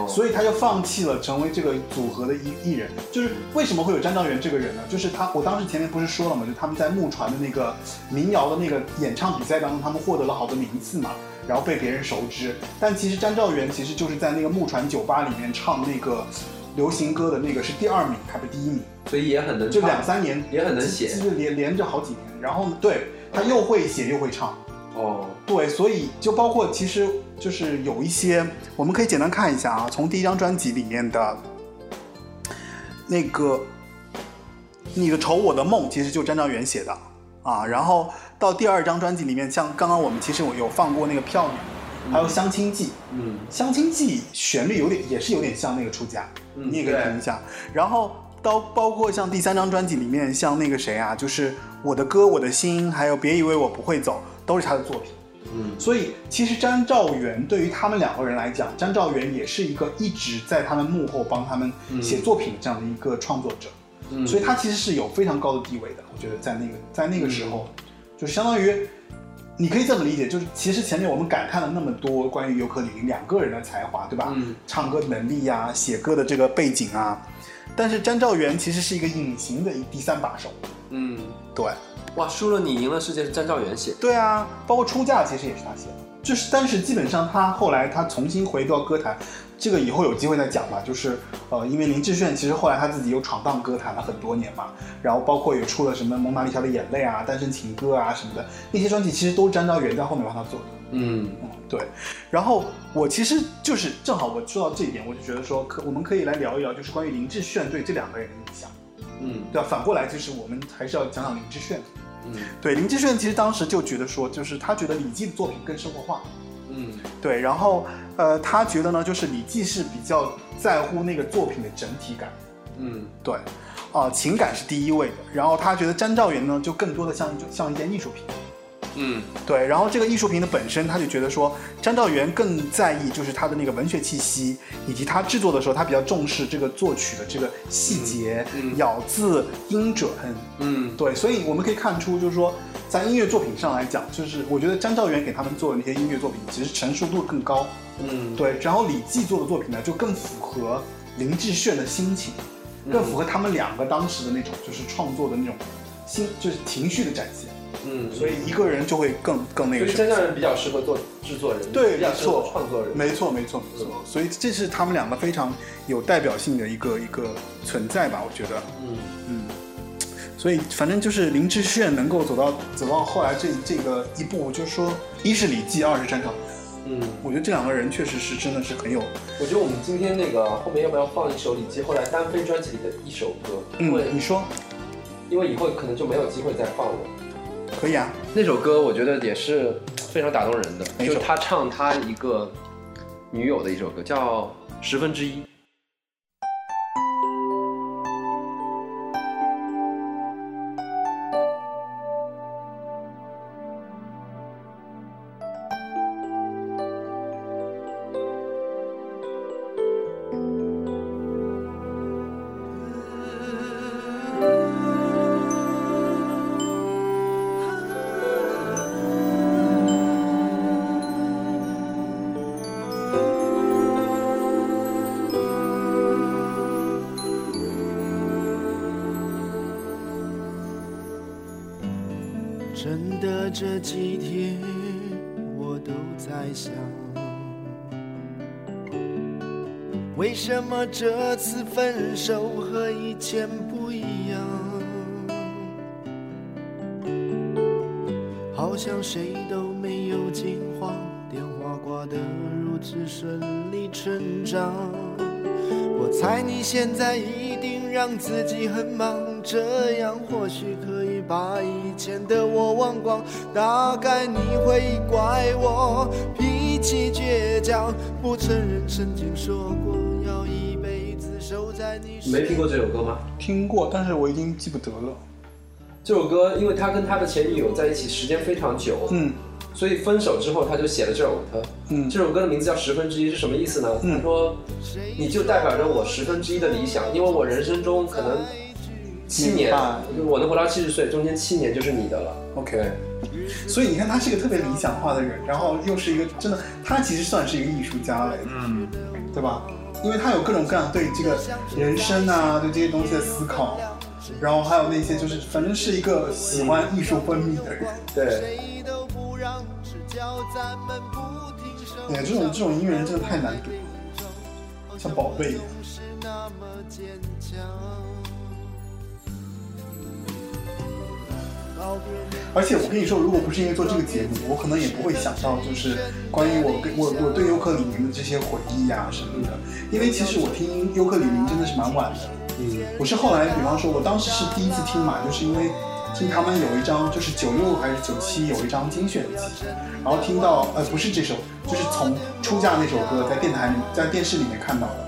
所以他就放弃了成为这个组合的艺艺人，就是为什么会有张兆元这个人呢？就是他，我当时前面不是说了嘛，就他们在木船的那个民谣的那个演唱比赛当中，他们获得了好多名次嘛，然后被别人熟知。但其实张兆元其实就是在那个木船酒吧里面唱那个流行歌的那个是第二名，还不是第一名，所以也很能就两三年也很能写，就是连连着好几年。然后对他又会写又会唱。哦，对，所以就包括其实就是有一些，我们可以简单看一下啊，从第一张专辑里面的那个《你的愁我的梦》，其实就张兆元写的啊，然后到第二张专辑里面，像刚刚我们其实有放过那个《票女》，还有《相亲记》，嗯，《相亲记》旋律有点也是有点像那个出家，你也可以听一下。然后到包括像第三张专辑里面，像那个谁啊，就是《我的歌我的心》，还有《别以为我不会走》。都是他的作品，嗯，所以其实张兆元对于他们两个人来讲，张兆元也是一个一直在他们幕后帮他们写作品这样的一个创作者，嗯，所以他其实是有非常高的地位的。我觉得在那个在那个时候，就相当于你可以这么理解，就是其实前面我们感叹了那么多关于尤克里里两个人的才华，对吧？嗯，唱歌能力呀，写歌的这个背景啊，但是张兆元其实是一个隐形的第三把手，嗯，对。哇，输了你赢了世界是张兆元写，对啊，包括出嫁其实也是他写的，就是但是基本上他后来他重新回到歌坛，这个以后有机会再讲吧。就是呃，因为林志炫其实后来他自己又闯荡歌坛了很多年嘛，然后包括也出了什么《蒙娜丽莎的眼泪》啊、《单身情歌》啊什么的那些专辑，其实都是张兆元在后面帮他做的。嗯嗯，对。然后我其实就是正好我说到这一点，我就觉得说可我们可以来聊一聊，就是关于林志炫对这两个人的影响。嗯，对吧？反过来就是我们还是要讲讲林志炫。对林志炫其实当时就觉得说，就是他觉得李记的作品更生活化，嗯，对，然后呃，他觉得呢，就是李记是比较在乎那个作品的整体感，嗯，对，啊，情感是第一位的，然后他觉得张兆元呢，就更多的像像一件艺术品。嗯，对，然后这个艺术品的本身，他就觉得说，张兆元更在意就是他的那个文学气息，以及他制作的时候，他比较重视这个作曲的这个细节、咬字、音准。嗯，对，所以我们可以看出，就是说，在音乐作品上来讲，就是我觉得张兆元给他们做的那些音乐作品，其实成熟度更高。嗯，对，然后李记做的作品呢，就更符合林志炫的心情，更符合他们两个当时的那种就是创作的那种心，就是情绪的展现。嗯，所以一个人就会更更那个。所以真正人比较适合做制作人，对，没错，创作人，没错，没错，没错。所以这是他们两个非常有代表性的一个一个存在吧，我觉得。嗯嗯。所以反正就是林志炫能够走到走到后来这这个一步，就是说，一是礼记，二是战场。嗯，我觉得这两个人确实是真的是很有，我觉得我们今天那个后面要不要放一首李记后来单飞专辑里的一首歌？嗯，你说因为以后可能就没有机会再放了。可以啊，那首歌我觉得也是非常打动人的，就是他唱他一个女友的一首歌，叫《十分之一》。手和以前不一样？好像谁都没有惊慌，电话挂得如此顺理成章。我猜你现在一定让自己很忙，这样或许可以把以前的我忘光。大概你会怪我脾气倔强，不承认曾经说过没听过这首歌吗？听过，但是我已经记不得了。这首歌，因为他跟他的前女友在一起时间非常久，嗯所以分手之后他就写了这首歌。嗯这首歌的名字叫《十分之一》，是什么意思呢？嗯他说，你就代表着我十分之一的理想，因为我人生中可能七年我能活到七十岁，中间七年就是你的了。，OK。所以你看，他是一个特别理想化的人，然后又是一个真的，他其实算是一个艺术家来的，嗯，对吧？因为他有各种各样对这个人生啊，对这些东西的思考，然后还有那些就是，反正是一个喜欢艺术分泌的人。对，谁都不让，只叫咱们不停手对，这种这种音乐人真的太难得了，像宝贝一样。而且我跟你说，如果不是因为做这个节目，我可能也不会想到，就是关于我跟我我对尤克里里的这些回忆啊什么的。因为其实我听尤克里里真的是蛮晚的，嗯，我是后来，比方说，我当时是第一次听嘛，就是因为听他们有一张，就是九六还是九七有一张精选集，然后听到呃不是这首，就是从出嫁那首歌在电台里在电视里面看到的，然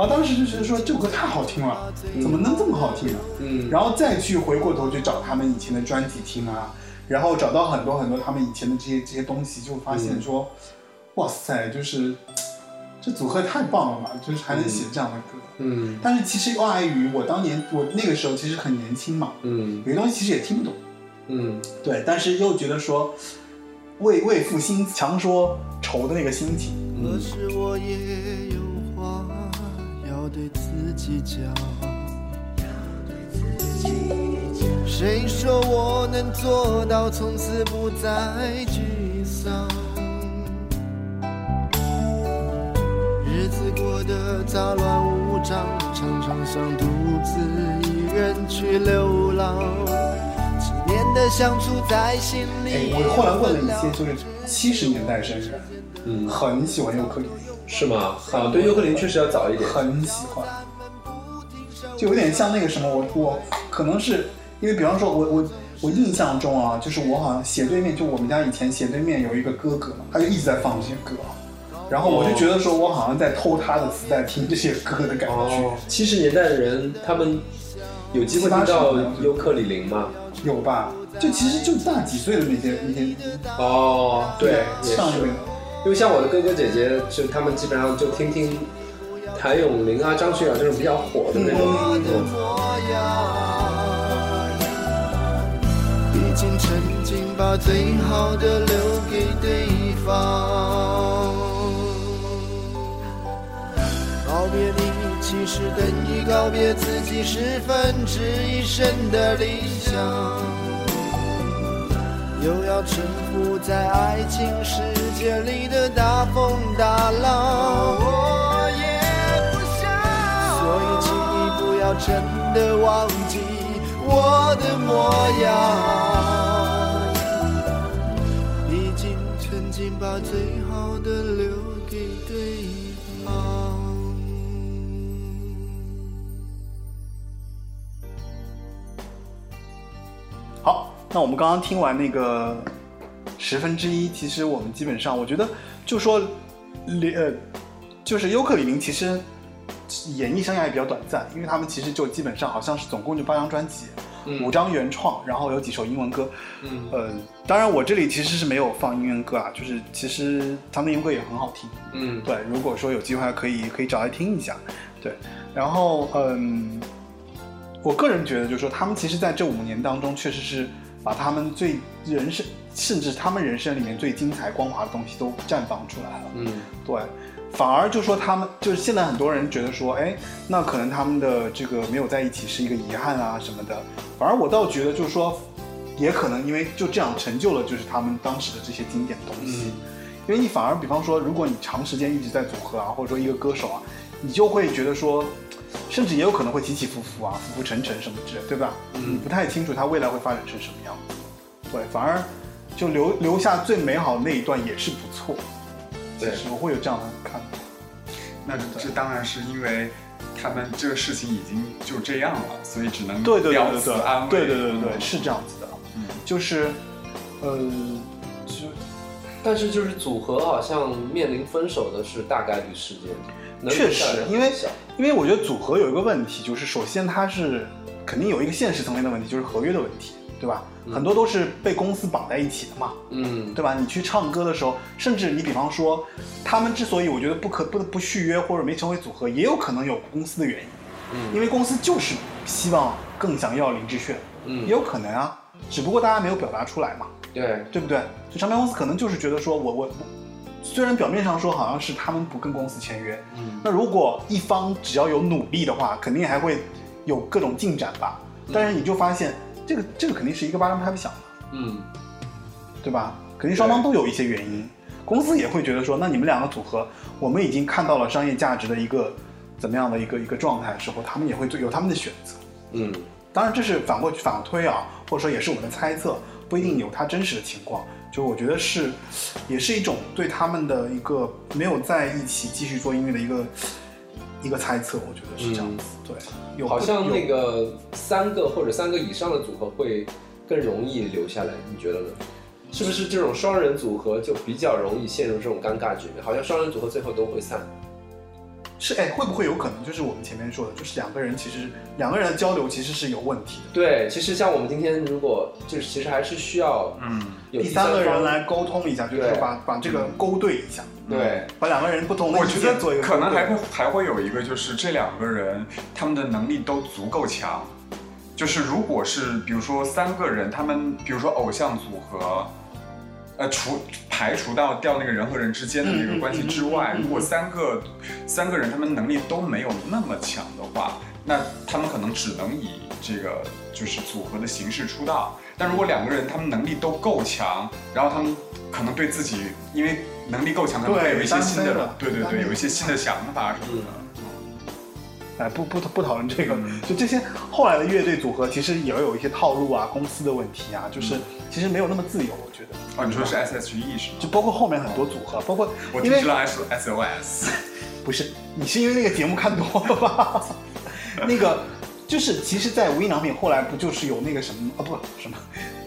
后当时就觉得说这首歌太好听了，怎么能这么好听呢？嗯，然后再去回过头去找他们以前的专辑听啊，然后找到很多很多他们以前的这些这些东西，就发现说，哇塞，就是这组合太棒了嘛，就是还能写这样的歌。嗯但是其实又碍于我当年我那个时候其实很年轻嘛，嗯有些东西其实也听不懂，嗯对，但是又觉得说为为赋新强说愁的那个心情，可是我也有话要对自己讲。谁说我能做到从此不再沮丧？日子过得杂乱无章，常常想独自一人去流浪。几年的相处在心里哎，我后来问了一些就是七十年代生人，嗯，很喜欢尤克里里，是吗？啊，对，尤克里里确实要早一点。很喜欢，就有点像那个什么，我我可能是因为比方说我我我印象中啊，就是我好像斜对面，就我们家以前斜对面有一个哥哥嘛，他就一直在放这些歌，然后我就觉得说我好像在偷他的磁带听这些歌的感觉。哦，七十年代的人，他们有机会听到尤克里里吗？有吧？就其实就大几岁的那些那些，哦，对，上一辈的，因为像我的哥哥姐姐，就他们基本上就听听谭咏麟啊、张学友这种比较火的那种。我的模样，已经曾经把最好的留给对方。告别你，其实等于告别自己十分之一生的理想。又要沉浮在爱情世界里的大风大浪，我也不想。所以，请你不要真的忘记我的模样，已经曾经把最那我们刚刚听完那个十分之一，其实我们基本上，我觉得就说，呃，就是优客李林其实演艺生涯也比较短暂，因为他们其实就基本上好像是总共就八张专辑，五张原创，然后有几首英文歌，嗯。呃，当然我这里其实是没有放英文歌啊，就是其实他们的英文歌也很好听，嗯，对，如果说有机会可以可以找来听一下，对，然后嗯，我个人觉得就是说他们其实在这五年当中，确实是把他们最人生，甚至他们人生里面最精彩光滑的东西都绽放出来了，嗯。对，反而就说他们就是现在很多人觉得说，哎，那可能他们的这个没有在一起是一个遗憾啊什么的，反而我倒觉得就是说，也可能因为就这样成就了就是他们当时的这些经典东西，因为你反而比方说，如果你长时间一直在组合啊，或者说一个歌手啊，你就会觉得说，甚至也有可能会起起伏伏啊，浮浮沉沉什么之类，对吧？嗯你不太清楚它未来会发展成什么样子，对，反而就留留下最美好的那一段也是不错。对其实我会有这样的看法。那这当然是因为他们这个事情已经就这样了，所以只能对对对对对此安慰。对对对是这样子的，嗯就是，呃，就但是就是组合好像面临分手的是大概率事件，能确实因为因为我觉得组合有一个问题，就是首先它是肯定有一个现实层面的问题，就是合约的问题，对吧？嗯很多都是被公司绑在一起的嘛，嗯对吧？你去唱歌的时候，甚至你比方说，他们之所以我觉得不可不不续约或者没成为组合，也有可能有公司的原因，嗯因为公司就是希望更想要林志炫，嗯也有可能啊，只不过大家没有表达出来嘛。对对不对？就唱片公司可能就是觉得说我我我，虽然表面上说好像是他们不跟公司签约，嗯那如果一方只要有努力的话，肯定还会有各种进展吧。但是你就发现这个这个肯定是一个巴掌拍不响的，嗯对吧？肯定双方都有一些原因，公司也会觉得说，那你们两个组合，我们已经看到了商业价值的一个怎么样的一个一个状态的时候，他们也会做有他们的选择。嗯当然，这是反过去反推啊，或者说也是我们的猜测，不一定有他真实的情况。就我觉得是，也是一种对他们的一个没有在一起继续做音乐的一个一个猜测。我觉得是这样子。对，有好像那个三个或者三个以上的组合会更容易留下来，你觉得呢？是不是这种双人组合就比较容易陷入这种尴尬局面？好像双人组合最后都会散。是哎，会不会有可能就是我们前面说的，就是两个人其实两个人的交流其实是有问题的。对，其实像我们今天如果就是其实还是需要嗯，有第三个人来沟通一下，就是把把这个勾兑一下，对，把两个人不同的意我觉见做一个得可能还会还会有一个，就是这两个人他们的能力都足够强。就是如果是比如说三个人，他们比如说偶像组合，呃，除排除到掉那个人和人之间的那个关系之外，如果三个三个人他们能力都没有那么强的话，那他们可能只能以这个就是组合的形式出道。但如果两个人他们能力都够强，然后他们可能对自己因为能力够强，可能会有一些新的对对对，有一些新的想法什么的。哎，不不不讨论这个，嗯就这些后来的乐队组合，其实也有一些套路啊、公司的问题啊，就是其实没有那么自由，我觉得。哦，你说是 S H E 是吗？就包括后面很多组合，包括我只知道 S S O S。(laughs) 不是你是因为那个节目看多了吧？(laughs) 那个就是其实，在无印良品后来不就是有那个什么啊不什么，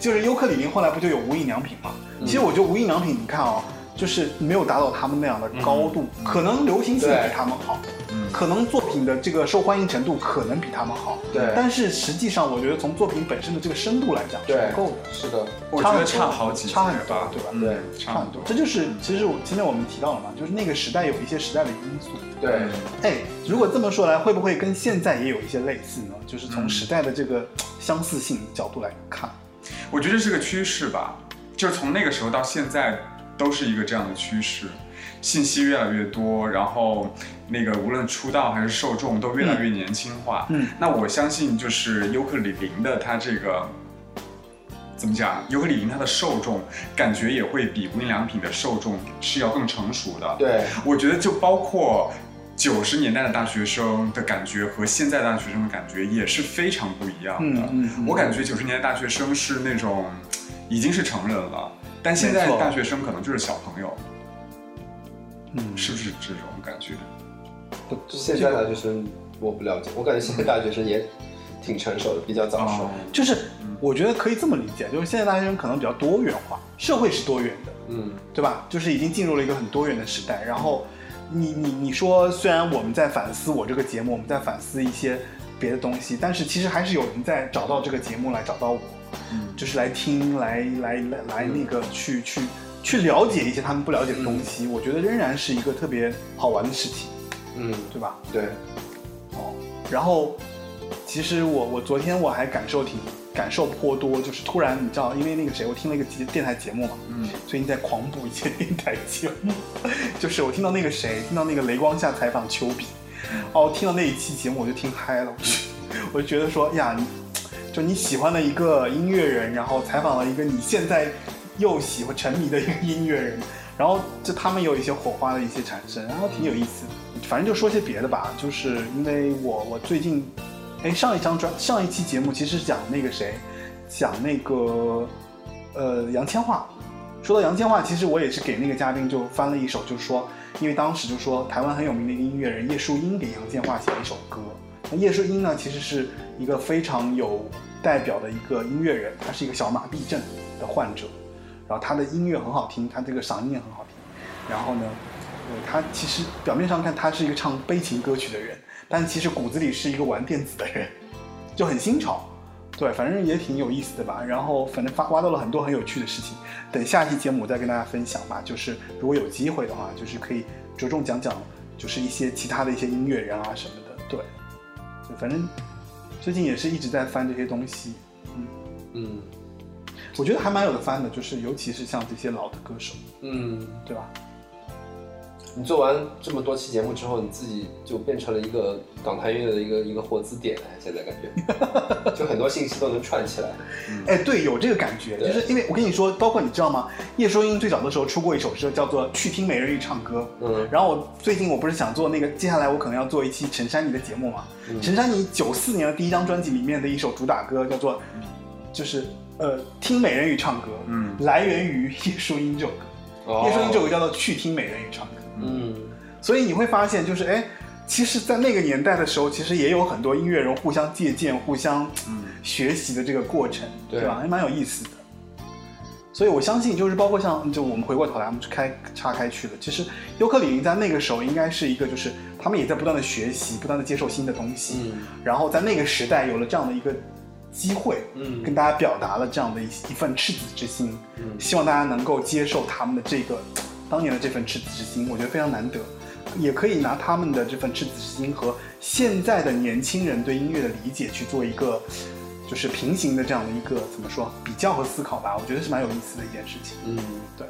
就是优客李林后来不就有无印良品嘛？其实我觉得无印良品，你看啊、就是没有达到他们那样的高度，可能流行性比他们好，嗯可能作品的这个受欢迎程度可能比他们好，对。但是实际上我觉得从作品本身的这个深度来讲是对不够。的，是的，我觉得差好几差很，多对吧？嗯对差很多。这就是其实我今天我们提到了嘛，就是那个时代有一些时代的因素。对，哎，如果这么说来，会不会跟现在也有一些类似呢？就是从嗯时代的这个相似性角度来看，我觉得这是个趋势吧，就是从那个时候到现在都是一个这样的趋势，信息越来越多，然后那个无论出道还是受众都越来越年轻化。嗯，那我相信就是尤克里林的他这个。怎么讲？尤克里林它的受众感觉也会比无印良品的受众是要更成熟的。对，我觉得就包括九十年代的大学生的感觉和现在大学生的感觉也是非常不一样的。嗯嗯嗯我感觉九十年代大学生是那种已经是成人了，但现在大学生可能就是小朋友，嗯，是不是这种感觉？现在大学生我不了解，我感觉现在大学生也挺成熟的，比较早熟。哦就是我觉得可以这么理解，就是现在大学生可能比较多元化，社会是多元的，嗯对吧？就是已经进入了一个很多元的时代。然后你你你说，虽然我们在反思我这个节目，我们在反思一些别的东西，但是其实还是有人在找到这个节目来找到我，嗯就是来听，来来来来那个去去去了解一些他们不了解的东西。我觉得仍然是一个特别好玩的事情，嗯，对吧？对，哦，然后其实我我昨天我还感受挺感受颇多，就是突然你知道，因为那个谁，我听了一个节电台节目嘛，嗯，最近在狂补一些电台节目，(laughs) 就是我听到那个谁，听到那个雷光下采访丘比，哦，听到那一期节目我就听嗨了，我就 (laughs) 我就觉得说呀，你就你喜欢的一个音乐人，然后采访了一个你现在又喜欢沉迷的一个音乐人，然后就他们有一些火花的一些产生，然后挺有意思的。反正就说些别的吧，就是因为我我最近，哎，上一张专上一期节目其实是讲那个谁，讲那个呃杨千嬅。说到杨千嬅，其实我也是给那个嘉宾就翻了一首，就是说，因为当时就说台湾很有名的一个音乐人叶树英给杨千嬅写了一首歌。那叶树英呢，其实是一个非常有代表的一个音乐人，他是一个小马痹症的患者，然后他的音乐很好听，他这个嗓音也很好听。然后呢，呃，他其实表面上看他是一个唱悲情歌曲的人，但其实骨子里是一个玩电子的人，就很新潮。对，反正也挺有意思的吧。然后反正发挖到了很多很有趣的事情，等下期节目我再跟大家分享吧。就是如果有机会的话，就是可以着重讲讲，就是一些其他的一些音乐人啊什么的。对，就反正最近也是一直在翻这些东西，嗯嗯我觉得还蛮有的翻的，就是尤其是像这些老的歌手，嗯，对吧？你做完这么多期节目之后，你自己就变成了一个港台音乐的一个一个活字典哎，现在感觉，就很多信息都能串起来。(laughs) 哎，对，有这个感觉，就是因为我跟你说，包括你知道吗？叶舒英最早的时候出过一首歌，叫做《去听美人鱼唱歌》。嗯然后我最近我不是想做那个，接下来我可能要做一期陈珊妮的节目嘛。嗯陈珊妮九四年的第一张专辑里面的一首主打歌叫做，就是呃听美人鱼唱歌，嗯来源于叶舒英这首歌。哦叶舒英这首歌叫做《去听美人鱼唱歌》。嗯所以你会发现，就是哎，其实，在那个年代的时候，其实也有很多音乐人互相借鉴、互相嗯学习的这个过程，对吧？还蛮有意思的。所以我相信，就是包括像，就我们回过头来，我们去开岔开去了。其实尤克里里在那个时候应该是一个，就是他们也在不断的学习，不断的接受新的东西，嗯然后在那个时代有了这样的一个机会，嗯跟大家表达了这样的一一份赤子之心，嗯希望大家能够接受他们的这个当年的这份赤子之心，我觉得非常难得，也可以拿他们的这份赤子之心和现在的年轻人对音乐的理解去做一个就是平行的这样的一个怎么说比较和思考吧，我觉得是蛮有意思的一件事情。嗯对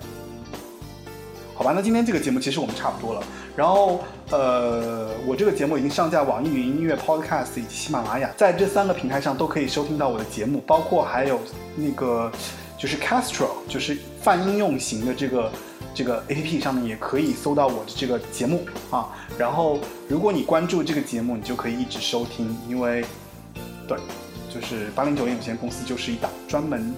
好吧，那今天这个节目其实我们差不多了。然后，呃，我这个节目已经上架网易云音乐、Podcast 以及喜马拉雅，在这三个平台上都可以收听到我的节目，包括还有那个就是 Castro，就是泛应用型的这个这个 APP 上面也可以搜到我的这个节目啊。然后，如果你关注这个节目，你就可以一直收听，因为对，就是八零九零有限公司就是一档专门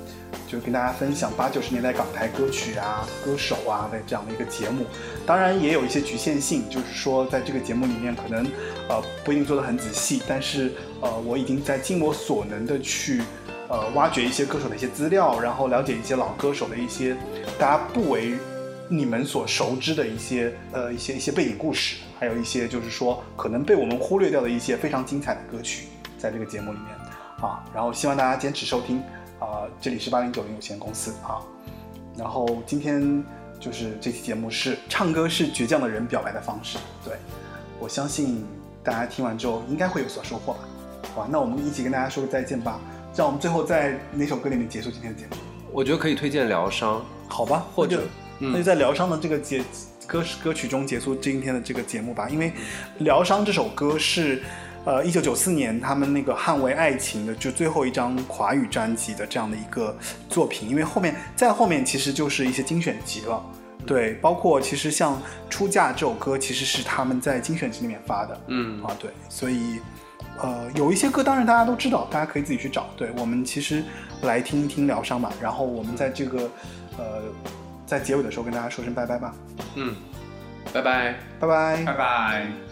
就跟大家分享八九十年代港台歌曲啊、歌手啊的这样的一个节目。当然也有一些局限性，就是说在这个节目里面可能呃不一定做得很仔细，但是呃我已经在尽我所能的去呃挖掘一些歌手的一些资料，然后了解一些老歌手的一些大家不为你们所熟知的一些呃一些一些背景故事，还有一些就是说可能被我们忽略掉的一些非常精彩的歌曲，在这个节目里面啊，然后希望大家坚持收听啊，这里是八零九零有限公司啊，然后今天就是这期节目是唱歌是倔强的人表白的方式，对我相信大家听完之后应该会有所收获吧，好吧，那我们一起跟大家说个再见吧，让我们最后在哪首歌里面结束今天的节目？我觉得可以推荐疗伤，好吧，或者那就在疗伤的这个节歌歌曲中结束今天的这个节目吧。因为疗伤这首歌是呃一九九四年他们那个捍卫爱情的就最后一张华语专辑的这样的一个作品。因为后面再后面其实就是一些精选集了。对包括其实像出嫁这首歌其实是他们在精选集里面发的。嗯。啊对所以呃有一些歌当然大家都知道大家可以自己去找。对我们其实来听一听疗伤吧。然后我们在这个呃在结尾的时候跟大家说声拜拜吧。嗯拜拜。拜拜。拜拜。